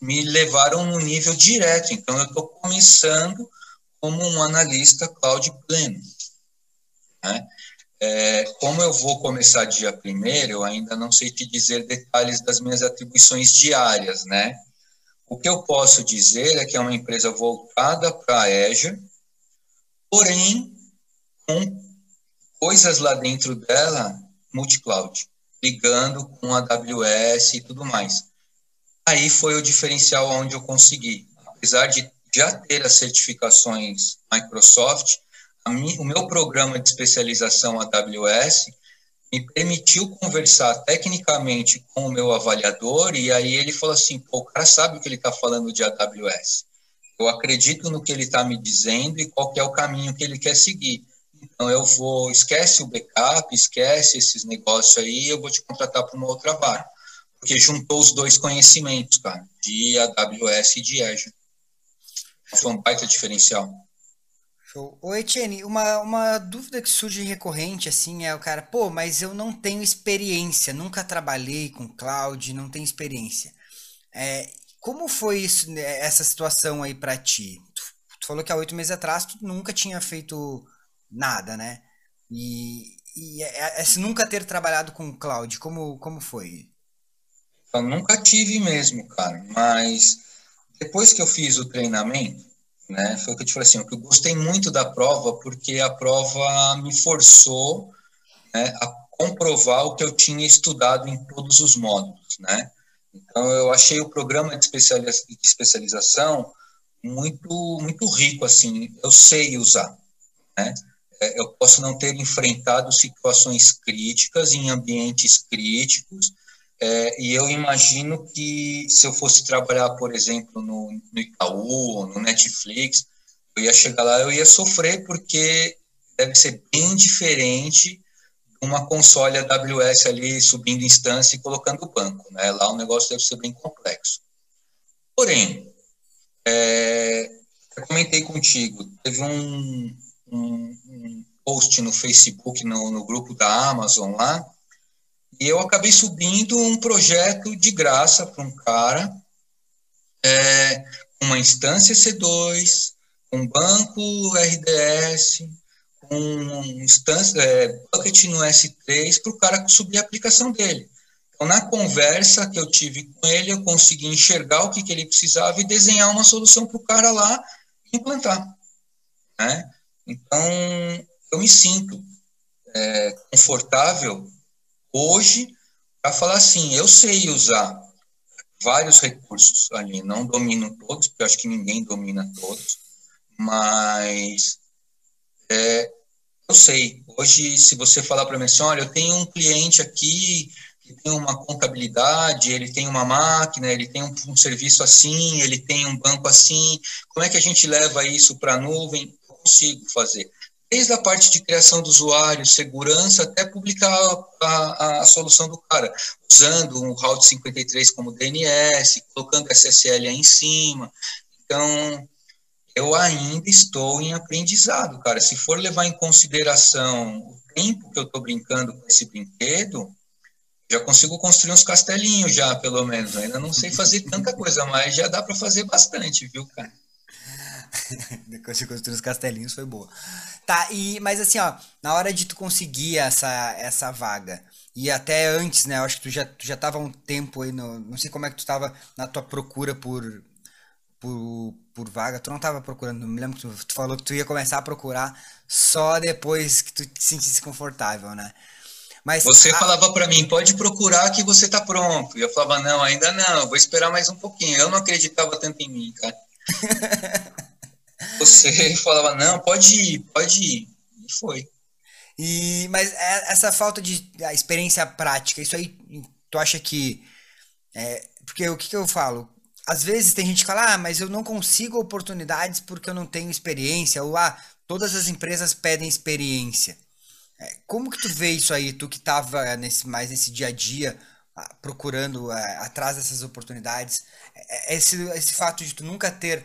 me levaram no nível direto. Então, eu estou começando como um analista cloud pleno. Né? É, como eu vou começar dia primeiro, eu ainda não sei te dizer detalhes das minhas atribuições diárias, né? O que eu posso dizer é que é uma empresa voltada para a Azure, porém com coisas lá dentro dela multi-cloud ligando com a AWS e tudo mais. Aí foi o diferencial onde eu consegui. Apesar de já ter as certificações Microsoft, o meu programa de especialização AWS me permitiu conversar tecnicamente com o meu avaliador e aí ele falou assim, Pô, o cara sabe o que ele está falando de AWS. Eu acredito no que ele está me dizendo e qual é o caminho que ele quer seguir. Então eu vou, esquece o backup, esquece esses negócios aí, eu vou te contratar para uma outra vaga. Porque juntou os dois conhecimentos, cara, de AWS e de Azure. Foi um baita diferencial. Show. Ô Etienne, uma, uma dúvida que surge recorrente, assim, é o cara, pô, mas eu não tenho experiência, nunca trabalhei com cloud, não tenho experiência. É, como foi isso, né, essa situação aí para ti? Tu, tu, falou que há oito meses atrás tu nunca tinha feito nada, né? E, e é, é, nunca ter trabalhado com cloud, como, como foi? Eu nunca tive mesmo, cara, mas depois que eu fiz o treinamento, né, foi o que eu te falei assim, eu gostei muito da prova porque a prova me forçou né, a comprovar o que eu tinha estudado em todos os módulos, né? Então eu achei o programa de especialização muito muito rico assim, eu sei usar, né? É, eu posso não ter enfrentado situações críticas em ambientes críticos, é, e eu imagino que se eu fosse trabalhar, por exemplo, no, no Itaú, no Netflix, eu ia chegar lá, eu ia sofrer, porque deve ser bem diferente uma console AWS ali subindo instância e colocando o banco. Né? Lá o negócio deve ser bem complexo. Porém, é, eu comentei contigo, teve um, um, um post no Facebook, no, no grupo da Amazon lá, e eu acabei subindo um projeto de graça para um cara, é, uma instância C2, um banco RDS, um instância, é, bucket no S3 para o cara subir a aplicação dele. Então, na conversa que eu tive com ele, eu consegui enxergar o que, que ele precisava e desenhar uma solução para o cara lá implantar. Né? Então, eu me sinto é, confortável hoje para falar assim: eu sei usar vários recursos ali, não domino todos, porque acho que ninguém domina todos, mas É, eu sei. Hoje, se você falar para mim assim, olha, eu tenho um cliente aqui que tem uma contabilidade, ele tem uma máquina, ele tem um, um serviço assim, ele tem um banco assim, como é que a gente leva isso para a nuvem? Eu consigo fazer. Desde a parte de criação do usuário, segurança, até publicar a, a, a solução do cara, usando um Route 53 como DNS, colocando SSL aí em cima. Então, eu ainda estou em aprendizado, cara. Se for levar em consideração o tempo que eu estou brincando com esse brinquedo, já consigo construir uns castelinhos já, pelo menos. Ainda não sei fazer tanta coisa, mas já dá para fazer bastante, viu, cara? Depois de construir os castelinhos foi boa. Tá, e mas assim, ó, na hora de tu conseguir essa essa vaga e até antes, né? Eu acho que tu já tu já tava um tempo aí no, não sei como é que tu tava na tua procura por por, por vaga, tu não estava procurando, não me lembro que tu, tu, falou que tu ia começar a procurar só depois que tu te sentisse confortável, né? Mas você a... falava para mim, pode procurar que você tá pronto. E eu falava, não, ainda não, vou esperar mais um pouquinho. Eu não acreditava tanto em mim, cara. você falava, não, pode ir, pode ir. E foi. E, mas é, essa falta de experiência prática, isso aí, tu acha que. É, porque o que, que eu falo? às vezes tem gente que fala, ah, mas eu não consigo oportunidades porque eu não tenho experiência, ou ah, todas as empresas pedem experiência. É, como que tu vê isso aí, tu que estava nesse, mais nesse dia a dia, procurando é, atrás dessas oportunidades, esse, esse fato de tu nunca ter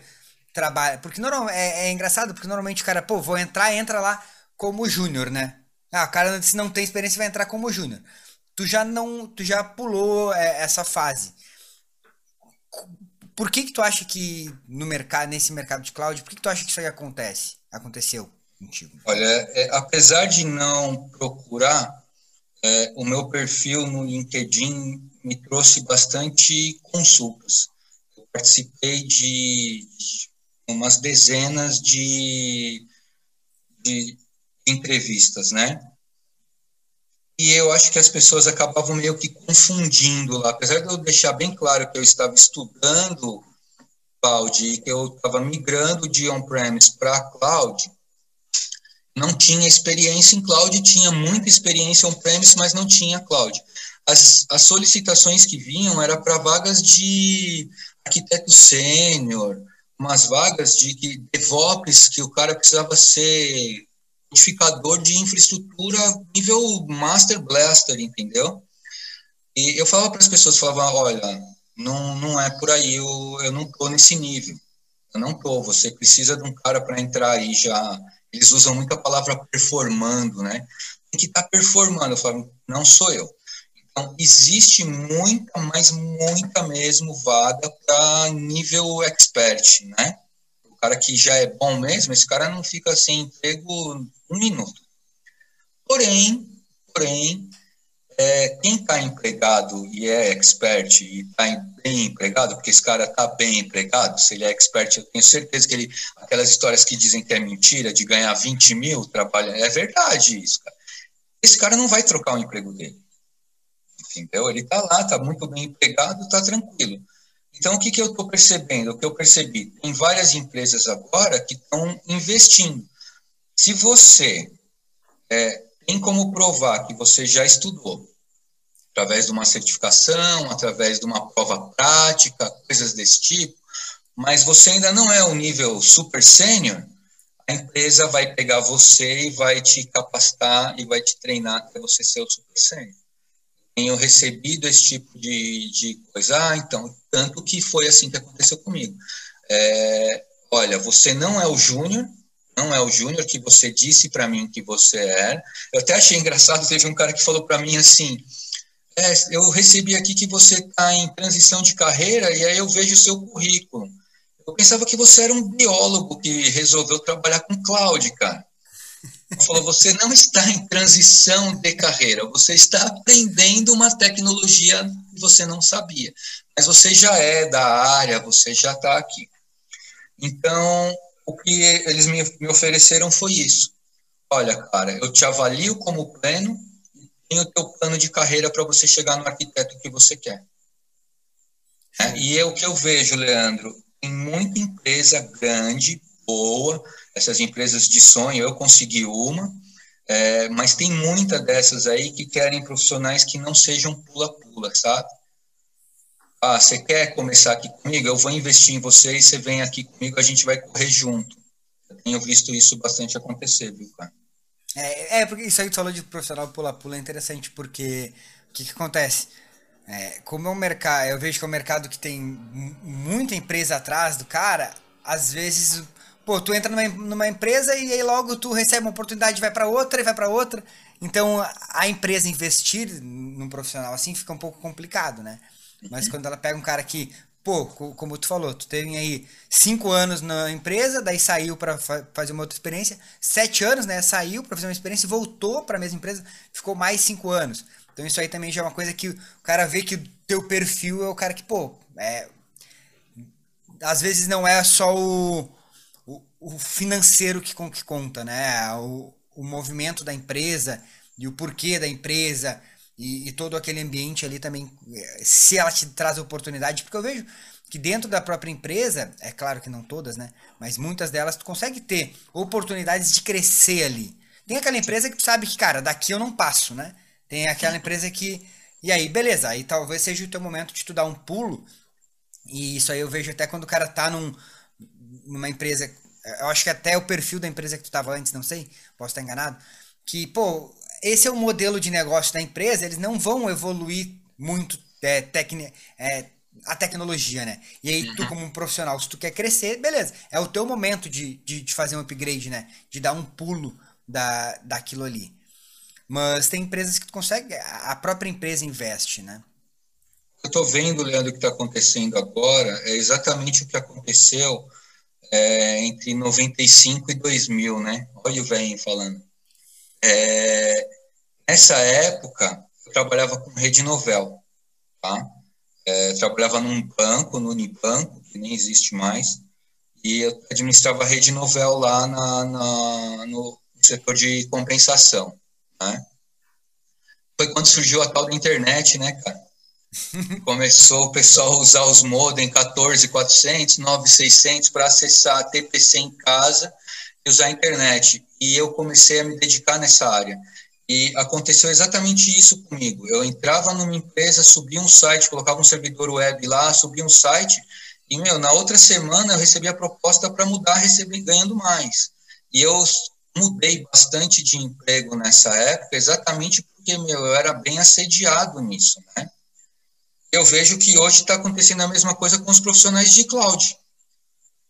trabalho, porque normal, é, é engraçado, porque normalmente o cara, pô, vou entrar, entra lá como júnior, né? Ah, o cara se não tem experiência vai entrar como júnior. Tu já não, tu já pulou é, essa fase por que que tu acha que no mercado, nesse mercado de cloud, por que, que tu acha que isso aí acontece? Aconteceu contigo? Olha, é, apesar de não procurar, é, o meu perfil no LinkedIn me trouxe bastante consultas. Eu participei de, de umas dezenas de, de entrevistas, né? e eu acho que as pessoas acabavam meio que confundindo lá. Apesar de eu deixar bem claro que eu estava estudando cloud e que eu estava migrando de on-premise para cloud, não tinha experiência em cloud, tinha muita experiência on-premise, mas não tinha cloud. As, as solicitações que vinham eram para vagas de arquiteto sênior, umas vagas de que, DevOps, que o cara precisava ser codificador de infraestrutura nível Master Blaster, entendeu? E eu falava para as pessoas, falava, olha, não, não é por aí, eu, eu não tô nesse nível. Eu não tô, você precisa de um cara para entrar aí já. Eles usam muito a palavra performando, né? Tem que estar tá performando. Eu falo, não sou eu. Então, existe muita, mas muita mesmo vaga para nível expert, né? O cara que já é bom mesmo, esse cara não fica sem emprego um minuto. Porém, porém, é, quem está empregado e é expert e está bem empregado, porque esse cara está bem empregado, se ele é expert, eu tenho certeza que ele, aquelas histórias que dizem que é mentira, de ganhar 20 mil trabalhando, é verdade isso, cara. Esse cara não vai trocar o emprego dele. Entendeu? Ele está lá, está muito bem empregado, está tranquilo. Então, o que, que eu estou percebendo? O que eu percebi? Tem várias empresas agora que estão investindo se você é, tem como provar que você já estudou, através de uma certificação, através de uma prova prática, coisas desse tipo, mas você ainda não é um nível super sênior, a empresa vai pegar você e vai te capacitar e vai te treinar até você ser o super sênior. Tenho recebido esse tipo de, de coisa, ah, então, tanto que foi assim que aconteceu comigo. É, olha, você não é o júnior, não é o Júnior que você disse para mim que você é. Eu até achei engraçado, teve um cara que falou para mim assim: é, eu recebi aqui que você está em transição de carreira e aí eu vejo o seu currículo. Eu pensava que você era um biólogo que resolveu trabalhar com cloud, cara. Falou: você não está em transição de carreira, você está aprendendo uma tecnologia que você não sabia, mas você já é da área, você já está aqui. Então, o que eles me, me ofereceram foi isso. Olha, cara, eu te avalio como pleno e tenho o teu plano de carreira para você chegar no arquiteto que você quer. É, e é o que eu vejo, Leandro, tem muita empresa grande, boa, essas empresas de sonho, eu consegui uma, é, mas tem muita dessas aí que querem profissionais que não sejam pula-pula, sabe? Ah, você quer começar aqui comigo? Eu vou investir em você e você vem aqui comigo, a gente vai correr junto. Eu tenho visto isso bastante acontecer, viu, cara? É, é porque isso aí que falou de profissional pula-pula é interessante, porque o que, que acontece? É, como é um mercado, eu vejo que é um mercado que tem muita empresa atrás do cara, às vezes pô, tu entra numa, numa empresa e aí logo tu recebe uma oportunidade, vai para outra e vai para outra. Então a empresa investir num profissional assim fica um pouco complicado, né? Mas quando ela pega um cara que, pô, como tu falou, tu teve aí cinco anos na empresa, daí saiu para fa fazer uma outra experiência, sete anos, né? Saiu para fazer uma experiência, voltou para a mesma empresa, ficou mais cinco anos. Então isso aí também já é uma coisa que o cara vê que o teu perfil é o cara que, pô, é, às vezes não é só o o financeiro que, que conta, né? O, o movimento da empresa e o porquê da empresa e, e, todo aquele ambiente ali também, eh, se ela te traz oportunidade, porque eu vejo que dentro da própria empresa, é claro que não todas, né? Mas muitas delas tu consegue ter oportunidades de crescer ali. Tem aquela empresa que tu sabe que, cara, daqui eu não passo, né? Tem aquela empresa que. E aí, beleza, aí talvez seja o teu momento de tu dar um pulo. E isso aí eu vejo até quando o cara tá num, numa empresa eu acho que até o perfil da empresa que tu estava antes, não sei, posso estar enganado, que, pô, esse é o modelo de negócio da empresa, eles não vão evoluir muito é, tecni é, a tecnologia, né? E aí tu uhum. como um profissional, se tu quer crescer, beleza, é o teu momento de, de, de fazer um upgrade, né? De dar um pulo da, daquilo ali. Mas tem empresas que tu consegue, a própria empresa investe, né? Eu tô vendo, Leandro, o que está acontecendo agora é exatamente o que aconteceu é, entre 95 e 2000, né? Olha o velho falando. É, nessa época, eu trabalhava com rede novel, tá? É, trabalhava num banco, no Unibanco, que nem existe mais, e eu administrava a rede novel lá na, na, no setor de compensação, né? Foi quando surgiu a tal da internet, né, cara? Começou o pessoal a usar os modem 14400, 9600 para acessar a TPC em casa e usar a internet. E eu comecei a me dedicar nessa área. E aconteceu exatamente isso comigo. Eu entrava numa empresa, subia um site, colocava um servidor web lá, subia um site, e, meu, na outra semana eu recebi a proposta para mudar, receber ganhando mais. E eu mudei bastante de emprego nessa época, exatamente porque, meu, eu era bem assediado nisso, né? Eu vejo que hoje está acontecendo a mesma coisa com os profissionais de cloud.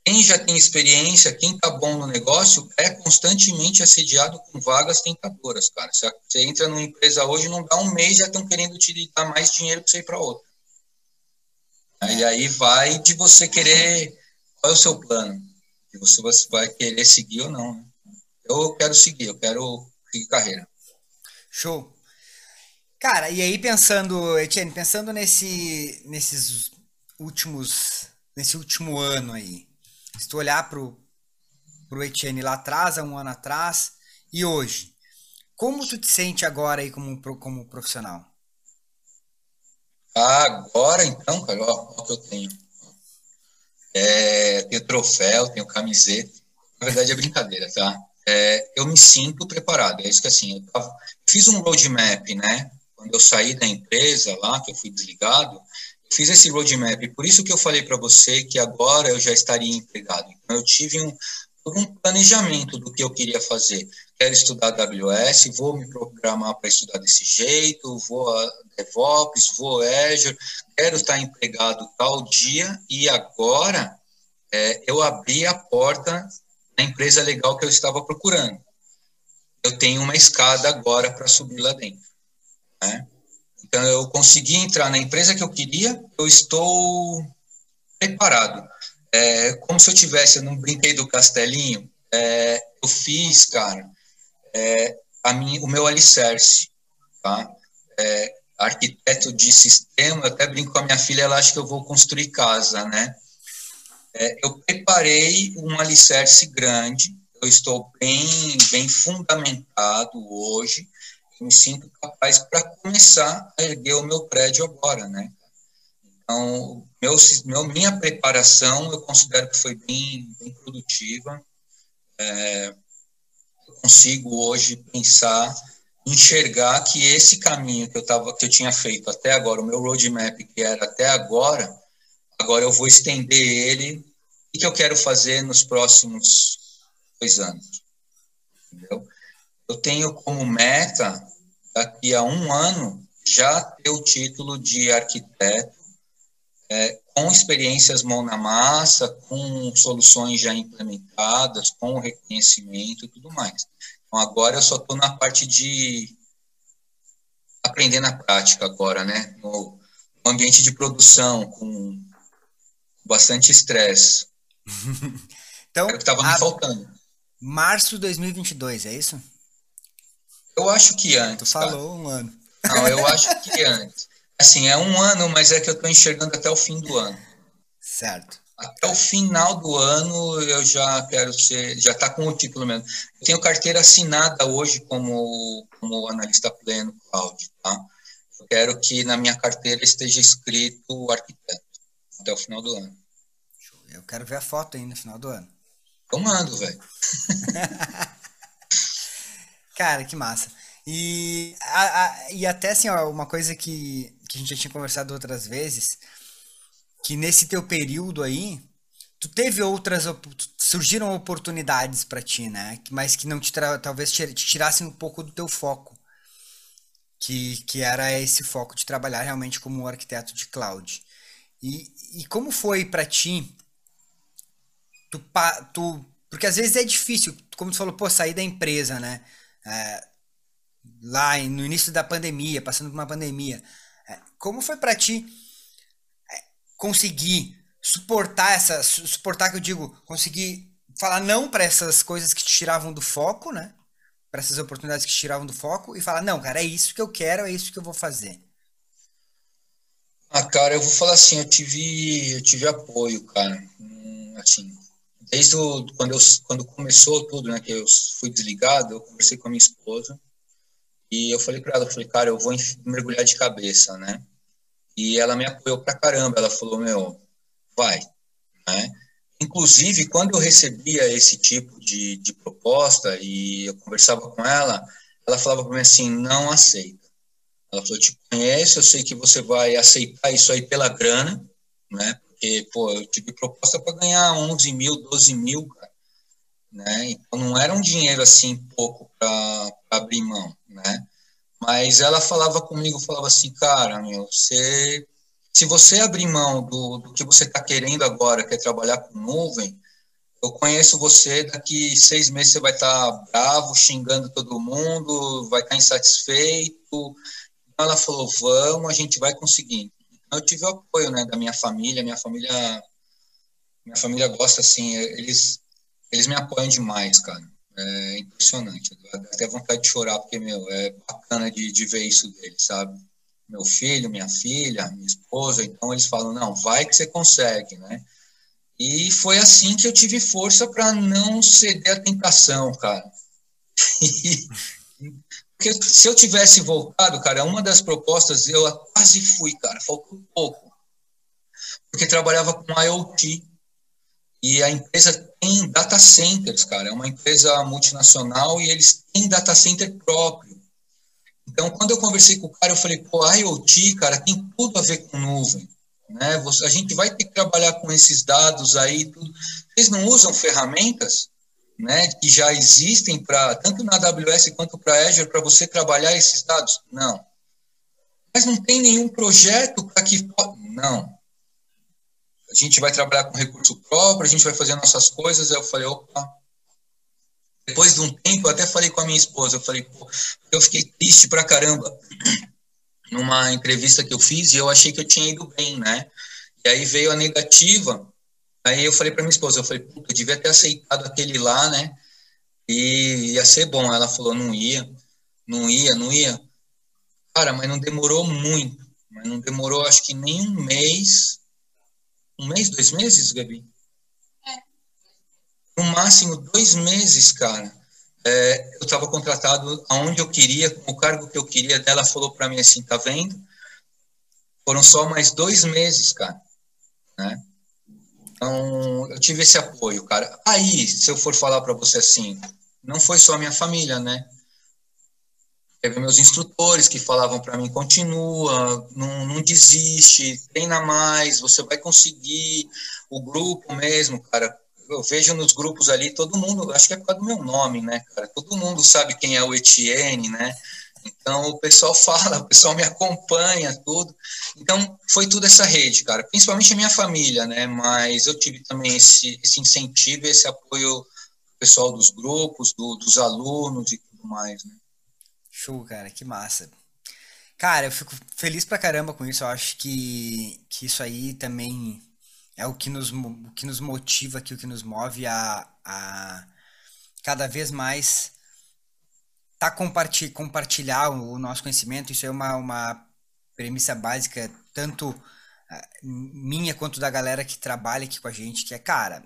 Quem já tem experiência, quem está bom no negócio, é constantemente assediado com vagas tentadoras, cara. Você entra numa empresa hoje, não dá um mês, já estão querendo te dar mais dinheiro para você ir para outra. E aí vai de você querer. Qual é o seu plano? Se você, vai querer seguir ou não. Né? Eu quero seguir, eu quero seguir carreira. Show. Cara, e aí pensando, Etienne, pensando nesse, nesses últimos, nesse último ano aí, se tu olhar pro, pro Etienne lá atrás, há um ano atrás, e hoje, como tu te sente agora aí como, como profissional? Agora, então, cara, ó o que eu tenho. É, tenho troféu, tenho camiseta. Na verdade é brincadeira, tá? É, eu me sinto preparado. É isso que assim, eu fiz um roadmap, né? Quando eu saí da empresa lá, que eu fui desligado, eu fiz esse roadmap. Por isso que eu falei para você que agora eu já estaria empregado. Então, eu tive um, um planejamento do que eu queria fazer. Quero estudar AWS, vou me programar para estudar desse jeito, vou a DevOps, vou Azure, quero estar empregado tal dia e agora é, eu abri a porta da empresa legal que eu estava procurando. Eu tenho uma escada agora para subir lá dentro. Né? Então, eu consegui entrar na empresa que eu queria, eu estou preparado. É, como se eu tivesse, num brinquedo do castelinho, é, eu fiz, cara, é, a o meu alicerce, tá? É, arquiteto de sistema, eu até brinco com a minha filha, ela acha que eu vou construir casa, né? É, eu preparei um alicerce grande, eu estou bem, bem fundamentado hoje, me sinto capaz para começar a erguer o meu prédio agora, né? Então, meu, meu, minha preparação eu considero que foi bem, bem produtiva. É, eu consigo hoje pensar, enxergar que esse caminho que eu, tava, que eu tinha feito até agora, o meu roadmap que era até agora, agora eu vou estender ele e que eu quero fazer nos próximos dois anos. Entendeu? Eu tenho como meta, daqui a um ano, já ter o título de arquiteto é, com experiências mão na massa, com soluções já implementadas, com reconhecimento e tudo mais. Então, agora eu só estou na parte de aprender na prática agora, né? No, no ambiente de produção, com bastante estresse. então, Era o que estava me faltando. Março de 2022, é isso? Eu acho que antes. Tu falou cara. um ano. Não, eu acho que antes. Assim, é um ano, mas é que eu estou enxergando até o fim do ano. Certo. Até o final do ano eu já quero ser, já está com o título mesmo. Eu tenho carteira assinada hoje como, como analista pleno cloud, tá? Eu quero que na minha carteira esteja escrito arquiteto até o final do ano. Eu quero ver a foto aí no final do ano. Eu mando, velho. Cara, que massa. E, a, a, e até assim, ó, uma coisa que, que a gente já tinha conversado outras vezes, que nesse teu período aí, tu teve outras, surgiram oportunidades para ti, né? Mas que não te talvez te, tirassem um pouco do teu foco. Que, que era esse foco de trabalhar realmente como arquiteto de cloud. E, e como foi para ti? Tu, tu, porque às vezes é difícil, como tu falou, pô, sair da empresa, né? É, lá no início da pandemia, passando por uma pandemia. É, como foi para ti é, conseguir suportar essa, suportar que eu digo, conseguir falar não para essas coisas que te tiravam do foco, né? Para essas oportunidades que te tiravam do foco e falar não, cara, é isso que eu quero, é isso que eu vou fazer. Ah, cara, eu vou falar assim, eu tive, eu tive apoio, cara, hum, assim, desde o, quando eu, quando começou tudo, né, que eu fui desligado, eu conversei com a minha esposa e eu falei para ela, eu falei, cara, eu vou mergulhar de cabeça, né? E ela me apoiou pra caramba. Ela falou, meu, vai, né? Inclusive, quando eu recebia esse tipo de, de proposta e eu conversava com ela, ela falava para mim assim, não aceita. Ela falou, te conheço, eu sei que você vai aceitar isso aí pela grana, né? Porque, pô, eu tive proposta para ganhar 11 mil, 12 mil, cara. Né? Então, não era um dinheiro assim pouco para abrir mão né? Mas ela falava comigo, falava assim, cara, meu, você, se você abrir mão do, do que você está querendo agora, que é trabalhar com nuvem, eu conheço você, daqui seis meses você vai estar tá bravo, xingando todo mundo, vai estar tá insatisfeito. Ela falou, vamos, a gente vai conseguir. Eu tive o apoio, né, da minha família, minha família, minha família gosta, assim, eles, eles me apoiam demais, cara é impressionante. Dá até vontade de chorar, porque, meu, é bacana de, de ver isso deles, sabe? Meu filho, minha filha, minha esposa, então eles falam, não, vai que você consegue, né? E foi assim que eu tive força para não ceder à tentação, cara. porque se eu tivesse voltado, cara, uma das propostas eu quase fui, cara, faltou pouco. Porque trabalhava com IoT e a empresa tem data centers, cara. É uma empresa multinacional e eles têm data center próprio. Então, quando eu conversei com o cara, eu falei, pô, IoT, cara, tem tudo a ver com nuvem. Né? a gente vai ter que trabalhar com esses dados aí, tudo. Vocês não usam ferramentas né, que já existem para tanto na AWS quanto para Azure para você trabalhar esses dados? Não. Mas não tem nenhum projeto para que. Não a gente vai trabalhar com recurso próprio, a gente vai fazer nossas coisas. Eu falei, opa. Depois de um tempo, eu até falei com a minha esposa, eu falei, pô, eu fiquei triste pra caramba numa entrevista que eu fiz e eu achei que eu tinha ido bem, né? E aí veio a negativa, aí eu falei para minha esposa, eu falei, puta, eu devia ter aceitado aquele lá, né? E ia ser bom. Ela falou, não ia, não ia, não ia. Cara, mas não demorou muito, mas não demorou acho que nem um mês um mês, dois meses, Gabi? É. No máximo dois meses, cara. É, eu estava contratado aonde eu queria, com o cargo que eu queria. Ela falou para mim assim, tá vendo? Foram só mais dois meses, cara. né? Então, eu tive esse apoio, cara. Aí, se eu for falar para você assim, não foi só minha família, né? Teve meus instrutores que falavam para mim: continua, não, não desiste, treina mais, você vai conseguir. O grupo mesmo, cara, eu vejo nos grupos ali, todo mundo, acho que é por causa do meu nome, né, cara? Todo mundo sabe quem é o Etienne, né? Então o pessoal fala, o pessoal me acompanha, tudo. Então foi tudo essa rede, cara. Principalmente a minha família, né? Mas eu tive também esse, esse incentivo, esse apoio do pessoal dos grupos, do, dos alunos e tudo mais, né? Show, cara, que massa. Cara, eu fico feliz pra caramba com isso. Eu acho que, que isso aí também é o que nos, o que nos motiva aqui, o que nos move a, a cada vez mais tá compartilhar, o nosso conhecimento. Isso é uma, uma premissa básica, tanto ah, minha quanto da galera que trabalha aqui com a gente, que é, cara,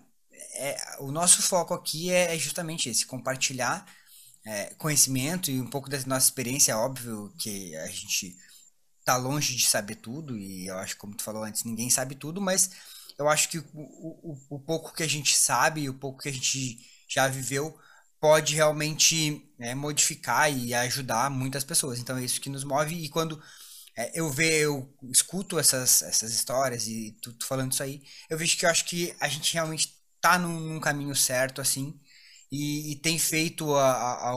é, o nosso foco aqui é, é justamente esse, compartilhar é, conhecimento e um pouco da nossa experiência. É óbvio que a gente tá longe de saber tudo, e eu acho, como tu falou antes, ninguém sabe tudo, mas eu acho que o, o, o pouco que a gente sabe, o pouco que a gente já viveu, pode realmente é, modificar e ajudar muitas pessoas. Então é isso que nos move. E quando é, eu vejo, eu escuto essas, essas histórias e tu, falando isso aí, eu vejo que eu acho que a gente realmente tá num, num caminho certo, assim, e, e tem feito a, a,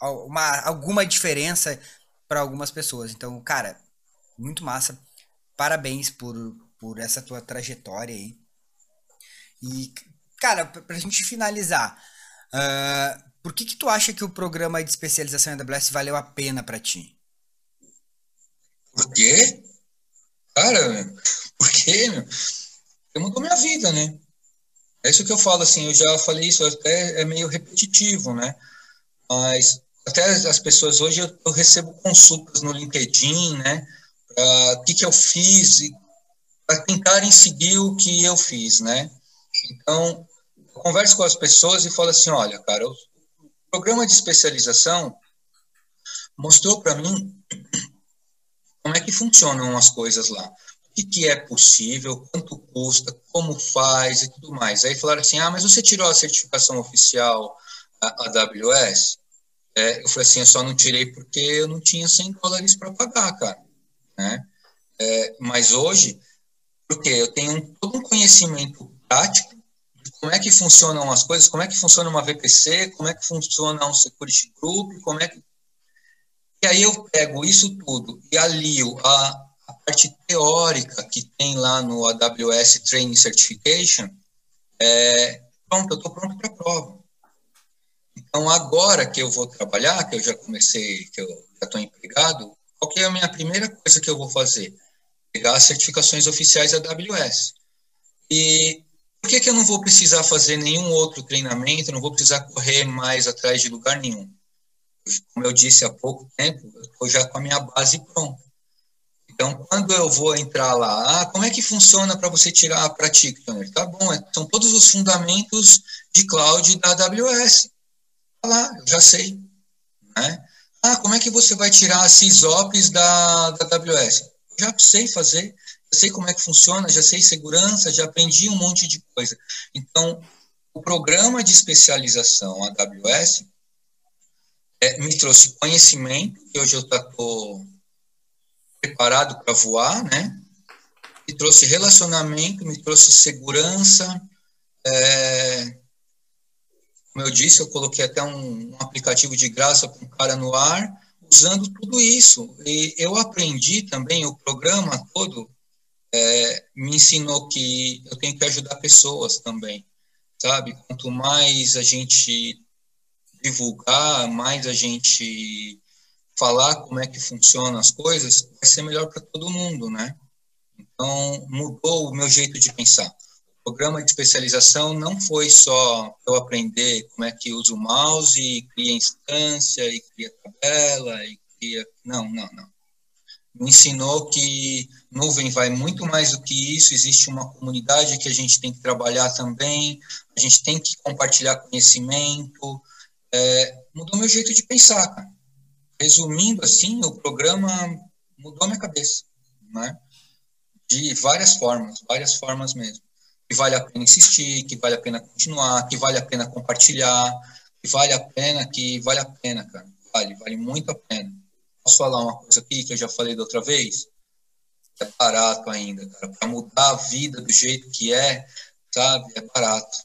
a, uma, alguma diferença para algumas pessoas. Então, cara, muito massa. Parabéns por, por essa tua trajetória aí. E, cara, pra gente finalizar, uh, por que que tu acha que o programa de especialização em AWS valeu a pena para ti? Por quê? Cara, por quê? Porque mudou minha vida, né? É isso que eu falo, assim, eu já falei isso, até é meio repetitivo, né? Mas até as pessoas hoje eu, eu recebo consultas no LinkedIn, né? O que, que eu fiz para tentarem seguir o que eu fiz, né? Então, converso com as pessoas e falo assim, olha, cara, o programa de especialização mostrou para mim como é que funcionam as coisas lá. O que, que, é possível, quanto custa, como faz e tudo mais. Aí falaram assim, ah, mas você tirou a certificação oficial AWS? É, eu falei assim, eu só não tirei porque eu não tinha 100 dólares para pagar, cara. Né? É, mas hoje porque eu tenho todo um conhecimento prático como é que funcionam as coisas, como é que funciona uma VPC, como é que funciona um security group, como é que... E aí eu pego isso tudo e alio a, a parte teórica que tem lá no AWS Training Certification, é, pronto, eu estou pronto para a prova. Então, agora que eu vou trabalhar, que eu já comecei, que eu já estou empregado, qual que é a minha primeira coisa que eu vou fazer? pegar as certificações oficiais AWS. E por que, que eu não vou precisar fazer nenhum outro treinamento, não vou precisar correr mais atrás de lugar nenhum? Como eu disse há pouco tempo, eu estou já com a minha base pronta. Então, quando eu vou entrar lá, ah, como é que funciona para você tirar a Practitioner? Tá bom, é, são todos os fundamentos de cloud da AWS. Tá lá, eu já sei. Né? Ah, como é que você vai tirar as SysOps da, da AWS? já sei fazer, sei como é que funciona, já sei segurança, já aprendi um monte de coisa. Então, o programa de especialização AWS é, me trouxe conhecimento, que hoje eu estou preparado para voar, né? Me trouxe relacionamento, me trouxe segurança. É, como eu disse, eu coloquei até um, um aplicativo de graça para um cara no ar usando tudo isso. E eu aprendi também, o programa todo é, me ensinou que eu tenho que ajudar pessoas também, sabe? Quanto mais a gente divulgar, mais a gente falar como é que funcionam as coisas, vai ser melhor para todo mundo, né? Então, mudou o meu jeito de pensar programa de especialização não foi só eu aprender como é que usa o mouse cria instância e cria tabela e cria não não não me ensinou que nuvem vai muito mais do que isso existe uma comunidade que a gente tem que trabalhar também a gente tem que compartilhar conhecimento é, mudou meu jeito de pensar cara. resumindo assim o programa mudou minha cabeça né de várias formas, várias formas mesmo. Que vale a pena insistir, que vale a pena continuar, que vale a pena compartilhar, que vale a pena, que vale a pena, cara. Vale, vale muito a pena. Posso falar uma coisa aqui que eu já falei da outra vez? É barato ainda, cara. Para mudar a vida do jeito que é, sabe? É barato.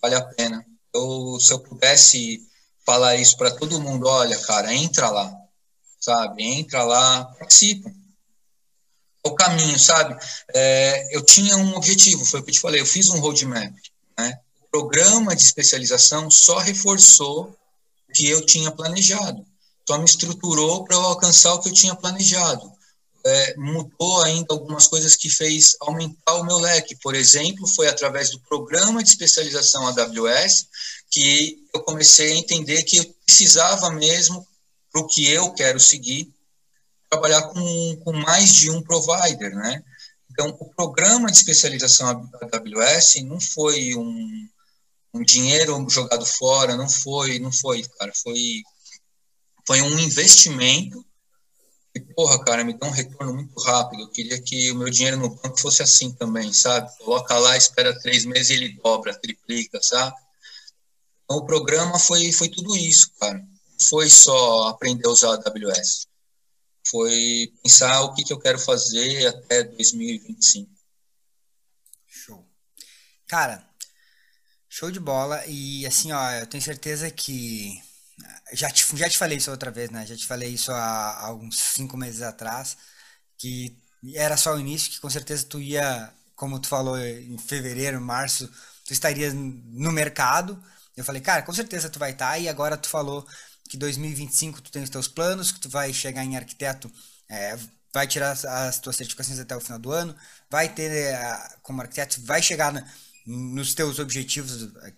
Vale a pena. Eu, se eu pudesse falar isso para todo mundo, olha, cara, entra lá, sabe? Entra lá, participa. É o caminho, sabe? É, eu tinha um objetivo, foi o que eu te falei, eu fiz um roadmap, né? O programa de especialização só reforçou o que eu tinha planejado, só me estruturou para eu alcançar o que eu tinha planejado. É, mudou ainda algumas coisas que fez aumentar o meu leque. Por exemplo, foi através do programa de especialização AWS que eu comecei a entender que eu precisava mesmo, para o que eu quero seguir, trabalhar com, com mais de um provider, né? Então, o programa de especialização AWS não foi um, um dinheiro jogado fora, não foi, não foi, cara, foi, foi um investimento e, porra, cara, me dá um retorno muito rápido. Eu queria que o meu dinheiro no banco fosse assim também, sabe? Coloca lá, espera três meses e ele dobra, triplica, sabe? Então, o programa foi, foi tudo isso, cara. Não foi só aprender a usar a AWS. Foi pensar o que, que eu quero fazer até 2025. Show. Cara, show de bola. E assim, ó, eu tenho certeza que. Já te, já te falei isso outra vez, né? Já te falei isso há, há uns cinco meses atrás. Que era só o início, que com certeza tu ia, como tu falou, em fevereiro, março, tu estaria no mercado eu falei, cara, com certeza tu vai estar. Tá, e agora tu falou que 2025 tu tem os teus planos, que tu vai chegar em arquiteto, é, vai tirar as tuas certificações até o final do ano, vai ter é, como arquiteto, vai chegar na, nos teus objetivos é,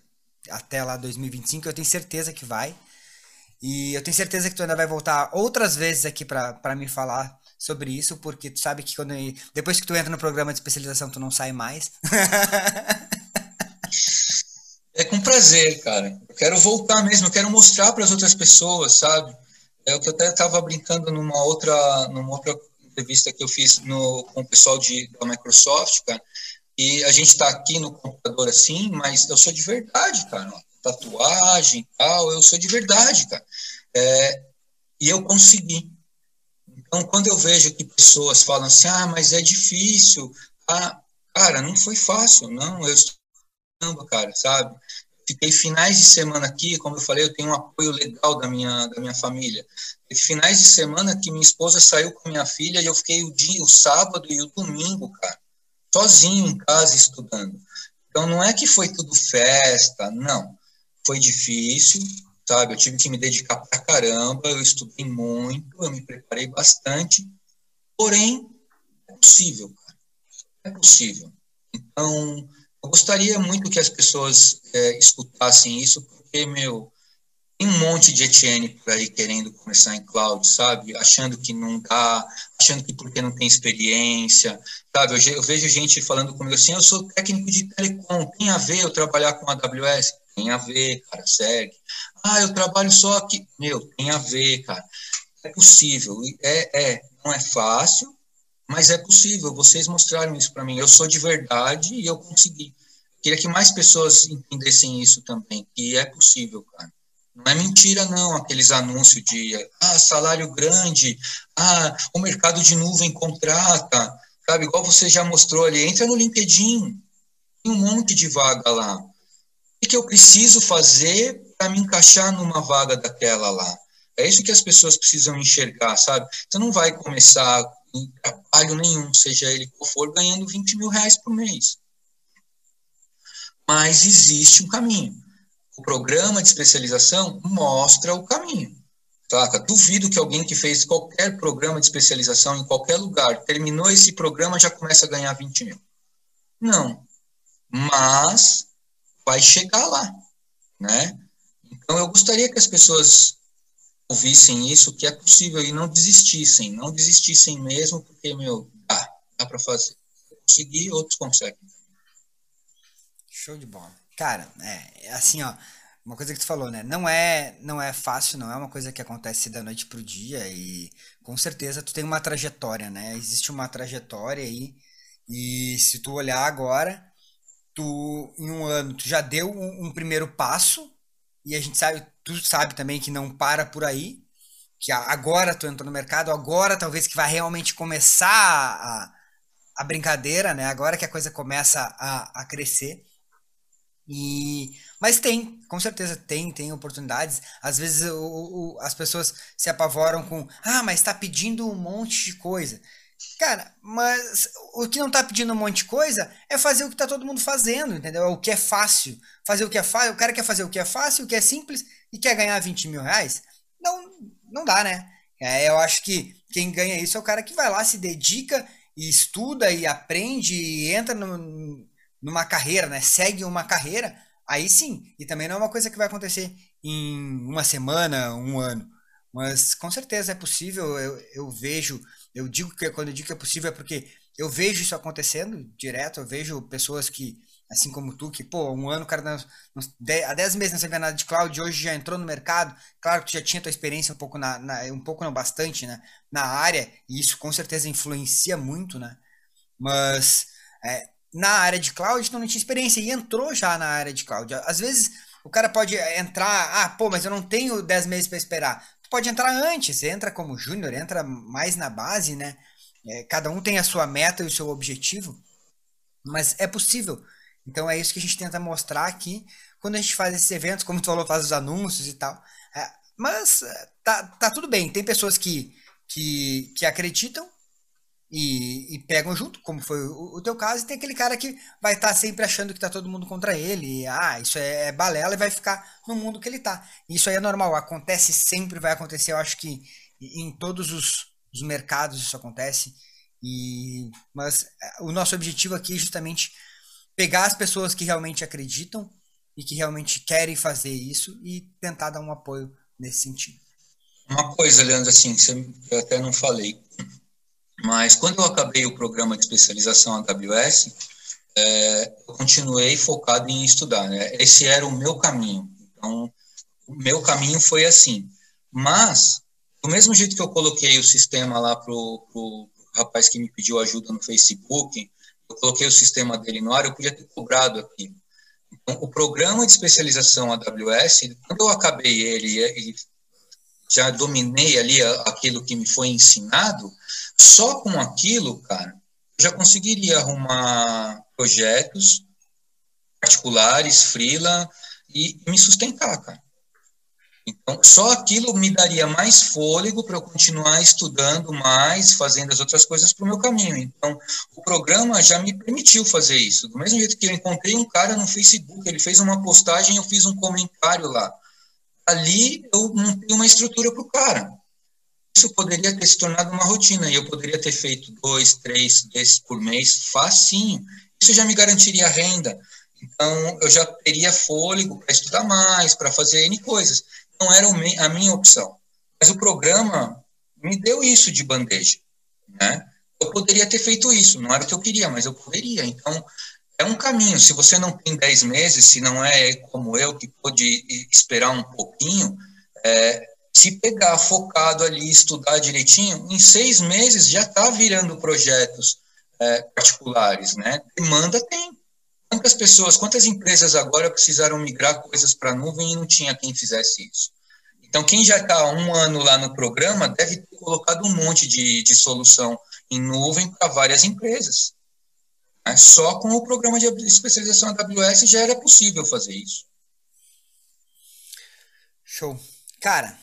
até lá 2025. Eu tenho certeza que vai. E eu tenho certeza que tu ainda vai voltar outras vezes aqui para me falar sobre isso, porque tu sabe que quando depois que tu entra no programa de especialização tu não sai mais. É com prazer, cara. Eu quero voltar mesmo, eu quero mostrar para as outras pessoas, sabe? É o que eu até estava brincando numa outra, numa outra entrevista que eu fiz no, com o pessoal de, da Microsoft, cara. E a gente está aqui no computador assim, mas eu sou de verdade, cara. Tatuagem e tal, eu sou de verdade, cara. É, e eu consegui. Então, quando eu vejo que pessoas falam assim, ah, mas é difícil, ah, cara, não foi fácil, não. Eu estou cara, sabe? Fiquei finais de semana aqui, como eu falei, eu tenho um apoio legal da minha, da minha família. E finais de semana que minha esposa saiu com minha filha e eu fiquei o dia, o sábado e o domingo, cara, sozinho em casa estudando. Então não é que foi tudo festa, não. Foi difícil, sabe? Eu tive que me dedicar pra caramba, eu estudei muito, eu me preparei bastante. Porém, é possível, cara. É possível. Então, eu gostaria muito que as pessoas é, escutassem isso, porque, meu, tem um monte de Etienne por aí querendo começar em cloud, sabe? Achando que não dá, achando que porque não tem experiência, sabe? Eu, eu, vejo gente falando comigo assim, eu sou técnico de telecom, tem a ver eu trabalhar com AWS? Tem a ver, cara, segue. Ah, eu trabalho só aqui. Meu, tem a ver, cara. É possível. É, é, não é fácil, mas é possível, vocês mostraram isso para mim. Eu sou de verdade e eu consegui. Queria que mais pessoas entendessem isso também, que é possível, cara. Não é mentira, não, aqueles anúncios de ah, salário grande, ah, o mercado de nuvem contrata, sabe? Igual você já mostrou ali, entra no LinkedIn, tem um monte de vaga lá. Que eu preciso fazer para me encaixar numa vaga daquela lá? É isso que as pessoas precisam enxergar, sabe? Você não vai começar em trabalho nenhum, seja ele qual for, ganhando 20 mil reais por mês. Mas existe um caminho. O programa de especialização mostra o caminho. Saca? Duvido que alguém que fez qualquer programa de especialização em qualquer lugar, terminou esse programa, já começa a ganhar 20 mil. Não. Mas vai chegar lá. Né? Então, eu gostaria que as pessoas ouvissem isso, que é possível e não desistissem, não desistissem mesmo, porque, meu, dá, dá para fazer. Conseguir, outros conseguem. Show de bola. Cara, é, é, assim, ó, uma coisa que tu falou, né? Não é, não é fácil, não é uma coisa que acontece da noite pro dia e com certeza tu tem uma trajetória, né? Existe uma trajetória aí E se tu olhar agora, tu em um ano tu já deu um, um primeiro passo e a gente sabe, tu sabe também que não para por aí, que agora tu entrou no mercado, agora talvez que vai realmente começar a, a brincadeira, né? Agora que a coisa começa a, a crescer. E mas tem, com certeza tem, tem oportunidades. Às vezes o, o, as pessoas se apavoram com, ah, mas está pedindo um monte de coisa. Cara, mas o que não tá pedindo um monte de coisa é fazer o que tá todo mundo fazendo, entendeu? O que é fácil. Fazer o que é fácil. O cara quer fazer o que é fácil, o que é simples e quer ganhar 20 mil reais. Não, não dá, né? É, eu acho que quem ganha isso é o cara que vai lá, se dedica e estuda e aprende e entra no, numa carreira, né? Segue uma carreira. Aí sim. E também não é uma coisa que vai acontecer em uma semana, um ano. Mas com certeza é possível. Eu, eu vejo eu digo que quando eu digo que é possível é porque eu vejo isso acontecendo direto, eu vejo pessoas que, assim como tu, que, pô, um ano o cara não, não, há 10 meses não sabia nada de cloud, hoje já entrou no mercado, claro que tu já tinha tua experiência um pouco na, na um pouco não bastante, né, na área, e isso com certeza influencia muito, né, mas é, na área de cloud tu não tinha experiência e entrou já na área de cloud. Às vezes o cara pode entrar, ah, pô, mas eu não tenho 10 meses para esperar pode entrar antes, entra como júnior, entra mais na base, né? É, cada um tem a sua meta e o seu objetivo, mas é possível. Então é isso que a gente tenta mostrar aqui quando a gente faz esses eventos, como tu falou, faz os anúncios e tal. É, mas é, tá, tá tudo bem, tem pessoas que, que, que acreditam e, e, pegam junto, como foi o, o, teu caso, e tem aquele cara que vai estar tá sempre achando que tá todo mundo contra ele, e, ah, isso é, é balela e vai ficar no mundo que ele tá. Isso aí é normal, acontece sempre, vai acontecer, eu acho que em todos os, os mercados isso acontece, e mas é, o nosso objetivo aqui é justamente pegar as pessoas que realmente acreditam e que realmente querem fazer isso e tentar dar um apoio nesse sentido. Uma coisa, Leandro, assim, que eu até não falei, mas quando eu acabei o programa de especialização AWS, é, eu continuei focado em estudar. Né? Esse era o meu caminho. Então, o meu caminho foi assim. Mas, do mesmo jeito que eu coloquei o sistema lá para o rapaz que me pediu ajuda no Facebook, eu coloquei o sistema dele no ar, eu podia ter cobrado aquilo. Então, o programa de especialização AWS, quando eu acabei ele e já dominei ali aquilo que me foi ensinado, só com aquilo, cara, eu já conseguiria arrumar projetos particulares, freela, e me sustentar, cara. Então, só aquilo me daria mais fôlego para eu continuar estudando mais, fazendo as outras coisas para o meu caminho. Então, o programa já me permitiu fazer isso. Do mesmo jeito que eu encontrei um cara no Facebook, ele fez uma postagem, eu fiz um comentário lá. Ali eu montei uma estrutura para o cara isso poderia ter se tornado uma rotina e eu poderia ter feito dois, três desses por mês, facinho. Isso já me garantiria renda. Então, eu já teria fôlego para estudar mais, para fazer N coisas. Não era a minha opção. Mas o programa me deu isso de bandeja. Né? Eu poderia ter feito isso, não era o que eu queria, mas eu poderia. Então, é um caminho. Se você não tem 10 meses, se não é como eu, que pôde esperar um pouquinho, é, se pegar focado ali, estudar direitinho, em seis meses já está virando projetos é, particulares, né? Demanda tem. Quantas pessoas, quantas empresas agora precisaram migrar coisas para a nuvem e não tinha quem fizesse isso? Então, quem já está um ano lá no programa deve ter colocado um monte de, de solução em nuvem para várias empresas. Né? Só com o programa de especialização AWS já era possível fazer isso. Show. Cara,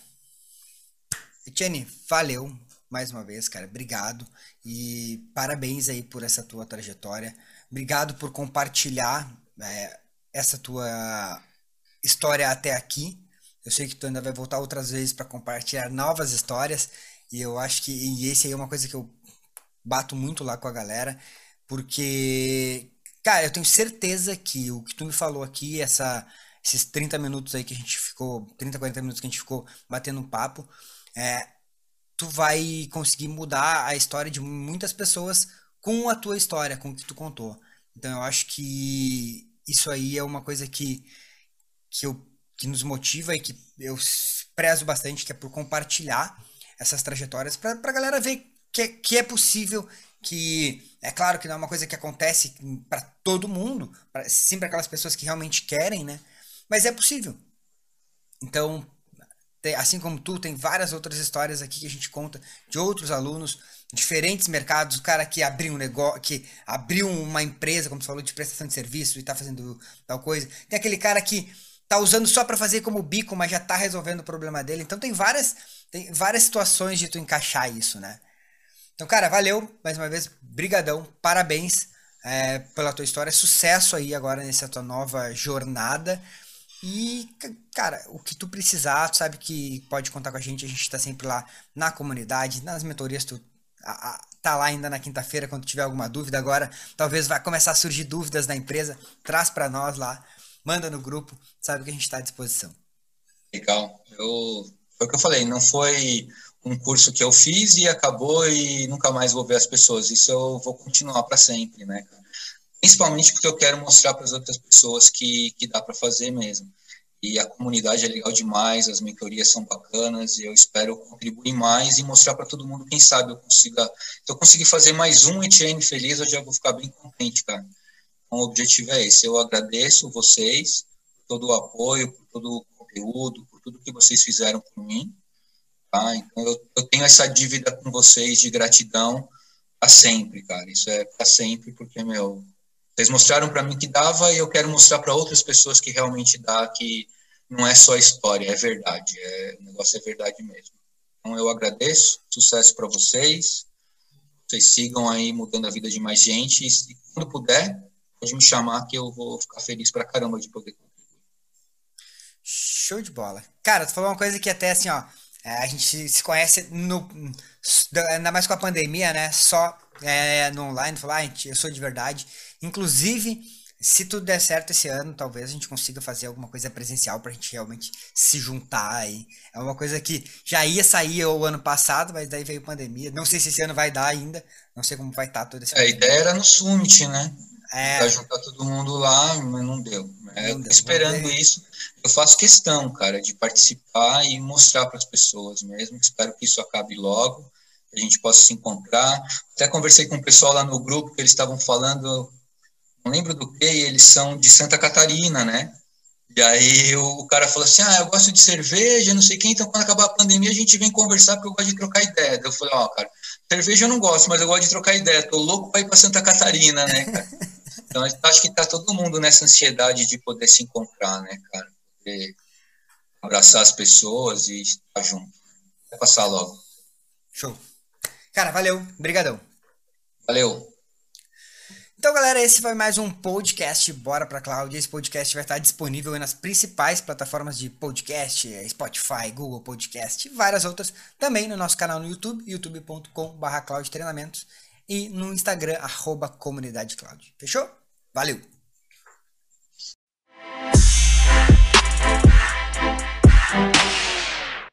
Etienne, valeu mais uma vez, cara. Obrigado e parabéns aí por essa tua trajetória. Obrigado por compartilhar é, essa tua história até aqui. Eu sei que tu ainda vai voltar outras vezes para compartilhar novas histórias e eu acho que e esse aí é uma coisa que eu bato muito lá com a galera, porque cara, eu tenho certeza que o que tu me falou aqui, essa esses 30 minutos aí que a gente ficou, 30, 40 minutos que a gente ficou batendo um papo, é, tu vai conseguir mudar a história de muitas pessoas com a tua história, com o que tu contou. Então eu acho que isso aí é uma coisa que, que, eu, que nos motiva e que eu prezo bastante, que é por compartilhar essas trajetórias para a galera ver que é, que é possível que é claro que não é uma coisa que acontece para todo mundo, pra, sim para aquelas pessoas que realmente querem, né? Mas é possível. Então, tem, assim como tu, tem várias outras histórias aqui que a gente conta de outros alunos, diferentes mercados, o cara que abriu um negócio, que abriu uma empresa, como tu falou, de prestação de serviço e tá fazendo tal coisa. Tem aquele cara que tá usando só para fazer como bico, mas já tá resolvendo o problema dele. Então tem várias, tem várias situações de tu encaixar isso, né? Então, cara, valeu mais uma vez, brigadão, parabéns é, pela tua história, sucesso aí agora nessa tua nova jornada. E, cara, o que tu precisar, tu sabe que pode contar com a gente. A gente tá sempre lá na comunidade, nas mentorias. Tu a, a, tá lá ainda na quinta-feira quando tiver alguma dúvida. Agora, talvez vai começar a surgir dúvidas na empresa. Traz para nós lá, manda no grupo. Sabe que a gente está à disposição. Legal. Eu, foi o que eu falei. Não foi um curso que eu fiz e acabou e nunca mais vou ver as pessoas. Isso eu vou continuar para sempre, né? Principalmente porque eu quero mostrar para as outras pessoas que, que dá para fazer mesmo. E a comunidade é legal demais, as mentorias são bacanas, e eu espero contribuir mais e mostrar para todo mundo, quem sabe eu consiga, se eu conseguir fazer mais um Etienne feliz, eu já vou ficar bem contente, cara. Então, o objetivo é esse, eu agradeço vocês por todo o apoio, por todo o conteúdo, por tudo que vocês fizeram por mim, tá? Então, eu, eu tenho essa dívida com vocês de gratidão para sempre, cara, isso é para sempre, porque, meu, vocês mostraram para mim que dava e eu quero mostrar para outras pessoas que realmente dá, que não é só história, é verdade, é, o negócio é verdade mesmo. Então eu agradeço, sucesso para vocês, vocês sigam aí mudando a vida de mais gente e quando puder, pode me chamar que eu vou ficar feliz para caramba de poder contribuir. Show de bola. Cara, tu falou uma coisa que até assim, ó, é, a gente se conhece no ainda mais com a pandemia, né? Só é, no online, falar, ah, eu sou de verdade. Inclusive, se tudo der certo esse ano, talvez a gente consiga fazer alguma coisa presencial pra gente realmente se juntar aí. É uma coisa que já ia sair o ano passado, mas daí veio pandemia. Não sei se esse ano vai dar ainda. Não sei como vai estar tá todo esse é, A ideia era no Summit, né? É. Pra juntar todo mundo lá, mas não deu. É, não deu esperando não isso, eu faço questão, cara, de participar e mostrar para as pessoas mesmo. Espero que isso acabe logo, que a gente possa se encontrar. Até conversei com o pessoal lá no grupo que eles estavam falando não lembro do que, eles são de Santa Catarina, né? E aí o, o, cara falou assim, ah, eu gosto de cerveja, não sei quem, então quando acabar a pandemia a gente vem conversar porque eu gosto de trocar ideia. Eu falei, ó, oh, cara, cerveja eu não gosto, mas eu gosto de trocar ideia, tô louco para ir para Santa Catarina, né, cara? Então acho que tá todo mundo nessa ansiedade de poder se encontrar, né, cara? Poder abraçar as pessoas e estar junto. Vai passar logo. Show. Cara, valeu. Obrigadão. Valeu. Então, galera, esse foi mais um podcast Bora Pra Cloud. Esse podcast vai estar disponível nas principais plataformas de podcast, eh, Spotify, Google Podcast e várias outras. Também no nosso canal no YouTube, youtube.com.br cloudtreinamentos e no Instagram, arroba comunidade cloud. Fechou? Valeu!